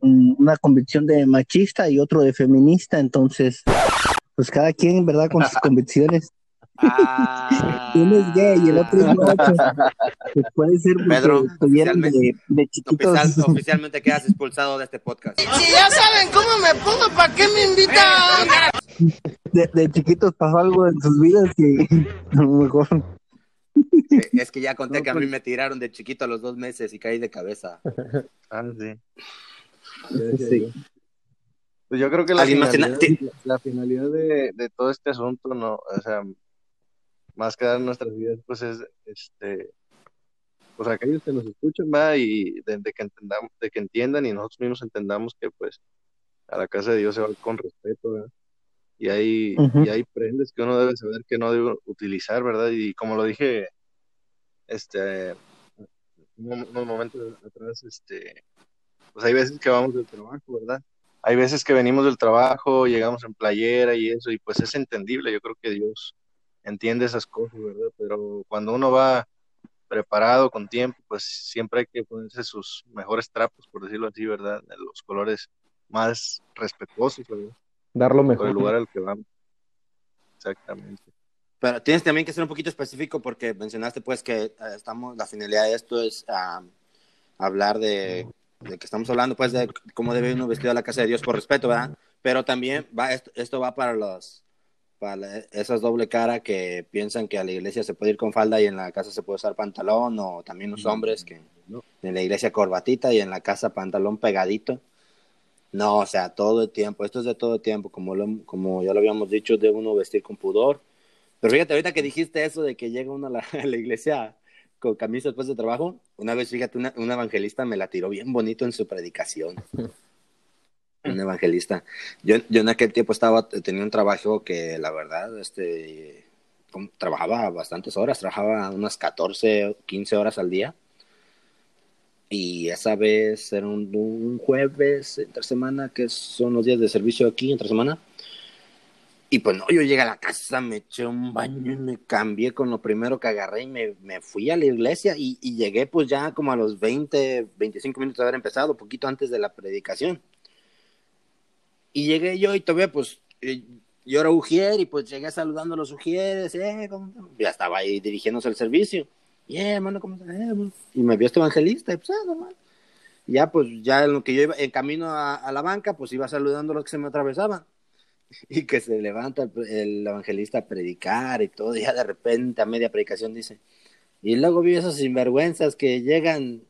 un- una convicción de machista y otro de feminista, entonces, pues cada quien, ¿verdad? Con sus convicciones.
Ah,
Uno es gay y el otro es macho. Pues puede ser
Pedro,
de,
oficialmente-
de chiquitos.
Oficial- oficialmente quedas expulsado de este podcast.
Si ya saben cómo me pongo, ¿para qué me invitan?
De, de chiquitos pasó algo en sus vidas que a lo mejor
Es que ya conté que a mí me tiraron de chiquito a los dos meses y caí de cabeza.
Ah, sí.
sí.
Pues yo creo que la
¿Alguien más
finalidad, la finalidad de, de todo este asunto, no, o sea, más que dar nuestras vidas, pues es, este, pues aquellos que nos escuchan, va, y de, de que entendamos, de que entiendan y nosotros mismos entendamos que pues a la casa de Dios se va con respeto, ¿verdad? Y hay,
Ujú.
y hay prendas que uno debe saber que no debe utilizar, ¿verdad? Y como lo dije, este, unos momentos atrás, este, pues hay veces que vamos del trabajo, ¿verdad? Hay veces que venimos del trabajo, llegamos en playera y eso, y pues es entendible, yo creo que Dios entiende esas cosas, ¿verdad? Pero cuando uno va preparado con tiempo, pues siempre hay que ponerse sus mejores trapos, por decirlo así, ¿verdad? Los colores más respetuosos, ¿verdad?
Dar lo
Por
mejor.
el lugar al que vamos. Exactamente.
Pero tienes también que ser un poquito específico porque mencionaste pues que eh, estamos, la finalidad de esto es hablar de, de que estamos hablando pues de cómo debe uno vestir a la casa de Dios por respeto, ¿verdad? Pero también va esto, esto va para los para la- esas doble cara que piensan que a la iglesia se puede ir con falda y en la casa se puede usar pantalón o también los hombres que
No.
en la iglesia corbatita y en la casa pantalón pegadito. No, o sea, todo el tiempo, esto es de todo el tiempo, como, lo, como ya lo habíamos dicho, debe uno vestir con pudor. Pero fíjate, ahorita que dijiste eso de que llega uno a la, a la iglesia con camisa después de trabajo, una vez, fíjate, una, una evangelista me la tiró bien bonito en su predicación. Un evangelista. Yo, yo en aquel tiempo estaba, tenía un trabajo que la verdad, este, trabajaba bastantes horas, trabajaba unas 14, 15 horas al día. Y esa vez era un, un jueves entre semana, que son los días de servicio aquí entre semana. Y pues no, yo llegué a la casa, me eché un baño y me cambié con lo primero que agarré y me, me fui a la iglesia y, y llegué pues ya como a los 20, 25 minutos de haber empezado, poquito antes de la predicación. Y llegué yo y todavía pues eh, yo era ujier y pues llegué saludando a los ujieres, eh, ya estaba ahí dirigiéndose al servicio. Y eh, hermano, ¿cómo hermano. y me vio este evangelista y pues, ah, normal. Y ya pues ya en lo que yo iba en camino a, a la banca, pues iba saludando a los que se me atravesaban y que se levanta el, el evangelista a predicar y todo, y ya de repente a media predicación dice, y luego vi esos sinvergüenzas que llegan,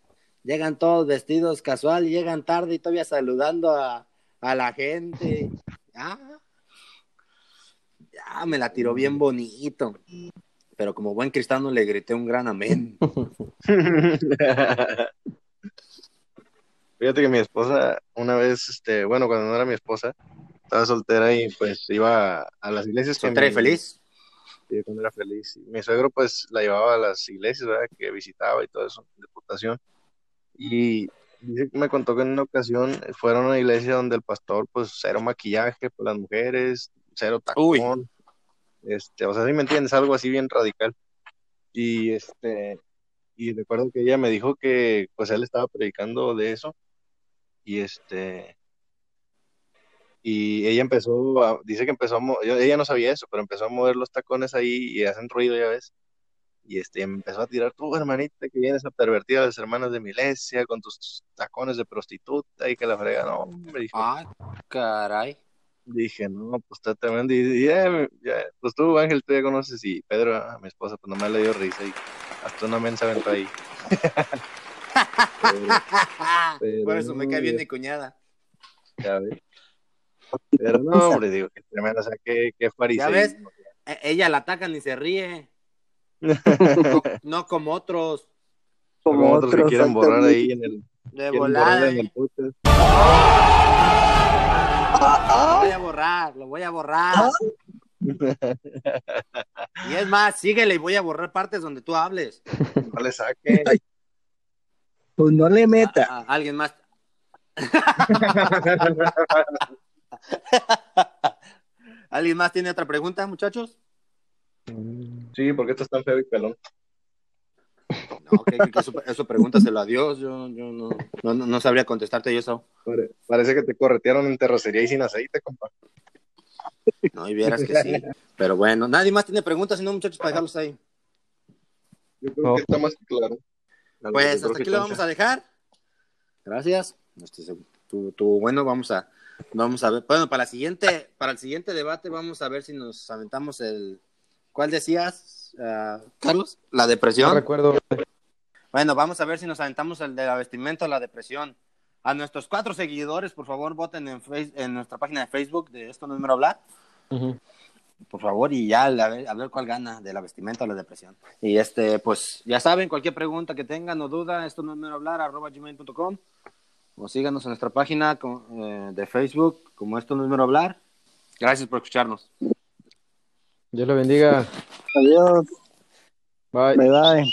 llegan todos vestidos casual, y llegan tarde y todavía saludando a, a la gente. Ah, ya me la tiró bien bonito. Pero como buen cristiano le grité un gran amén.
Fíjate que mi esposa, una vez, este, bueno, cuando no era mi esposa, estaba soltera y pues iba a las iglesias.
Soltera y feliz.
Sí, cuando era feliz. Mi suegro pues la llevaba a las iglesias, ¿verdad? Que visitaba y todo eso, reputación. Y me contó que en una ocasión fueron a una iglesia donde el pastor pues cero maquillaje para las mujeres, cero tacón. Este, o sea, si me entiendes, algo así bien radical. Y este, y recuerdo que ella me dijo que pues él estaba predicando de eso. Y este, y ella empezó, a- dice que empezó a, ella no sabía eso, pero empezó a mover los tacones ahí y hacen ruido, ya ves. Y este, empezó a tirar, tú, hermanita, que vienes a pervertir a las hermanas de mi con tus tacones de prostituta y que la frega, no, dijo.
Ay, caray.
Dije, no, pues está tremendo. Y, ya, ya, pues tú, Ángel, tú ya conoces, y Pedro, a mi esposa, pues nomás le dio risa y hasta una mensa aventó ahí. Pero
Por eso me cae bien mi cuñada.
Ya ves. Pero no, hombre, digo, que tremendo, o sea, qué, qué
¿Ya
fariseísmo.
ves? E- Ella la atacan y se ríe. No, no como otros.
Como otros que quieren borrar ahí en el,
De volada.
en el podcast.
Lo voy a borrar, lo voy a borrar. Y es más, síguele y voy a borrar partes donde tú hables.
No le saque.
Pues no le meta.
A- a alguien más. ¿Alguien más tiene otra pregunta, muchachos?
Sí, porque esto es tan feo y pelón.
No, que, que- que eso, eso pregúntaselo a Dios. Yo, yo no, no, no sabría contestarte yo eso.
Pare- Parece que te corretearon en terracería y sin aceite, compa.
No, y vieras que sí. Pero bueno, nadie más tiene preguntas, sino muchachos, para dejarlos ahí.
Yo creo
No.
que está más que claro.
Pues hasta aquí lo vamos a dejar. Gracias. Este, se- tu, tu- bueno, vamos a, vamos a ver. Bueno, para la siguiente, para el siguiente debate vamos a ver si nos aventamos el. ¿Cuál decías, ah, Carlos? La
No
depresión.
recuerdo.
Bueno, vamos a ver si nos aventamos el de la vestimenta o la depresión. A nuestros cuatro seguidores, por favor, voten en, face- en nuestra página de Facebook de Esto No es Mero Hablar.
Por favor, y ya a ver, a ver cuál gana, de la vestimenta o la depresión. Y este, pues ya saben, cualquier pregunta que tengan o duda, esto no es mero hablar, arroba gmail.com, o síganos en nuestra página eh, de Facebook, como esto no es mero hablar. Gracias por escucharnos.
Dios lo bendiga.
Adiós.
Bye.
Bye bye.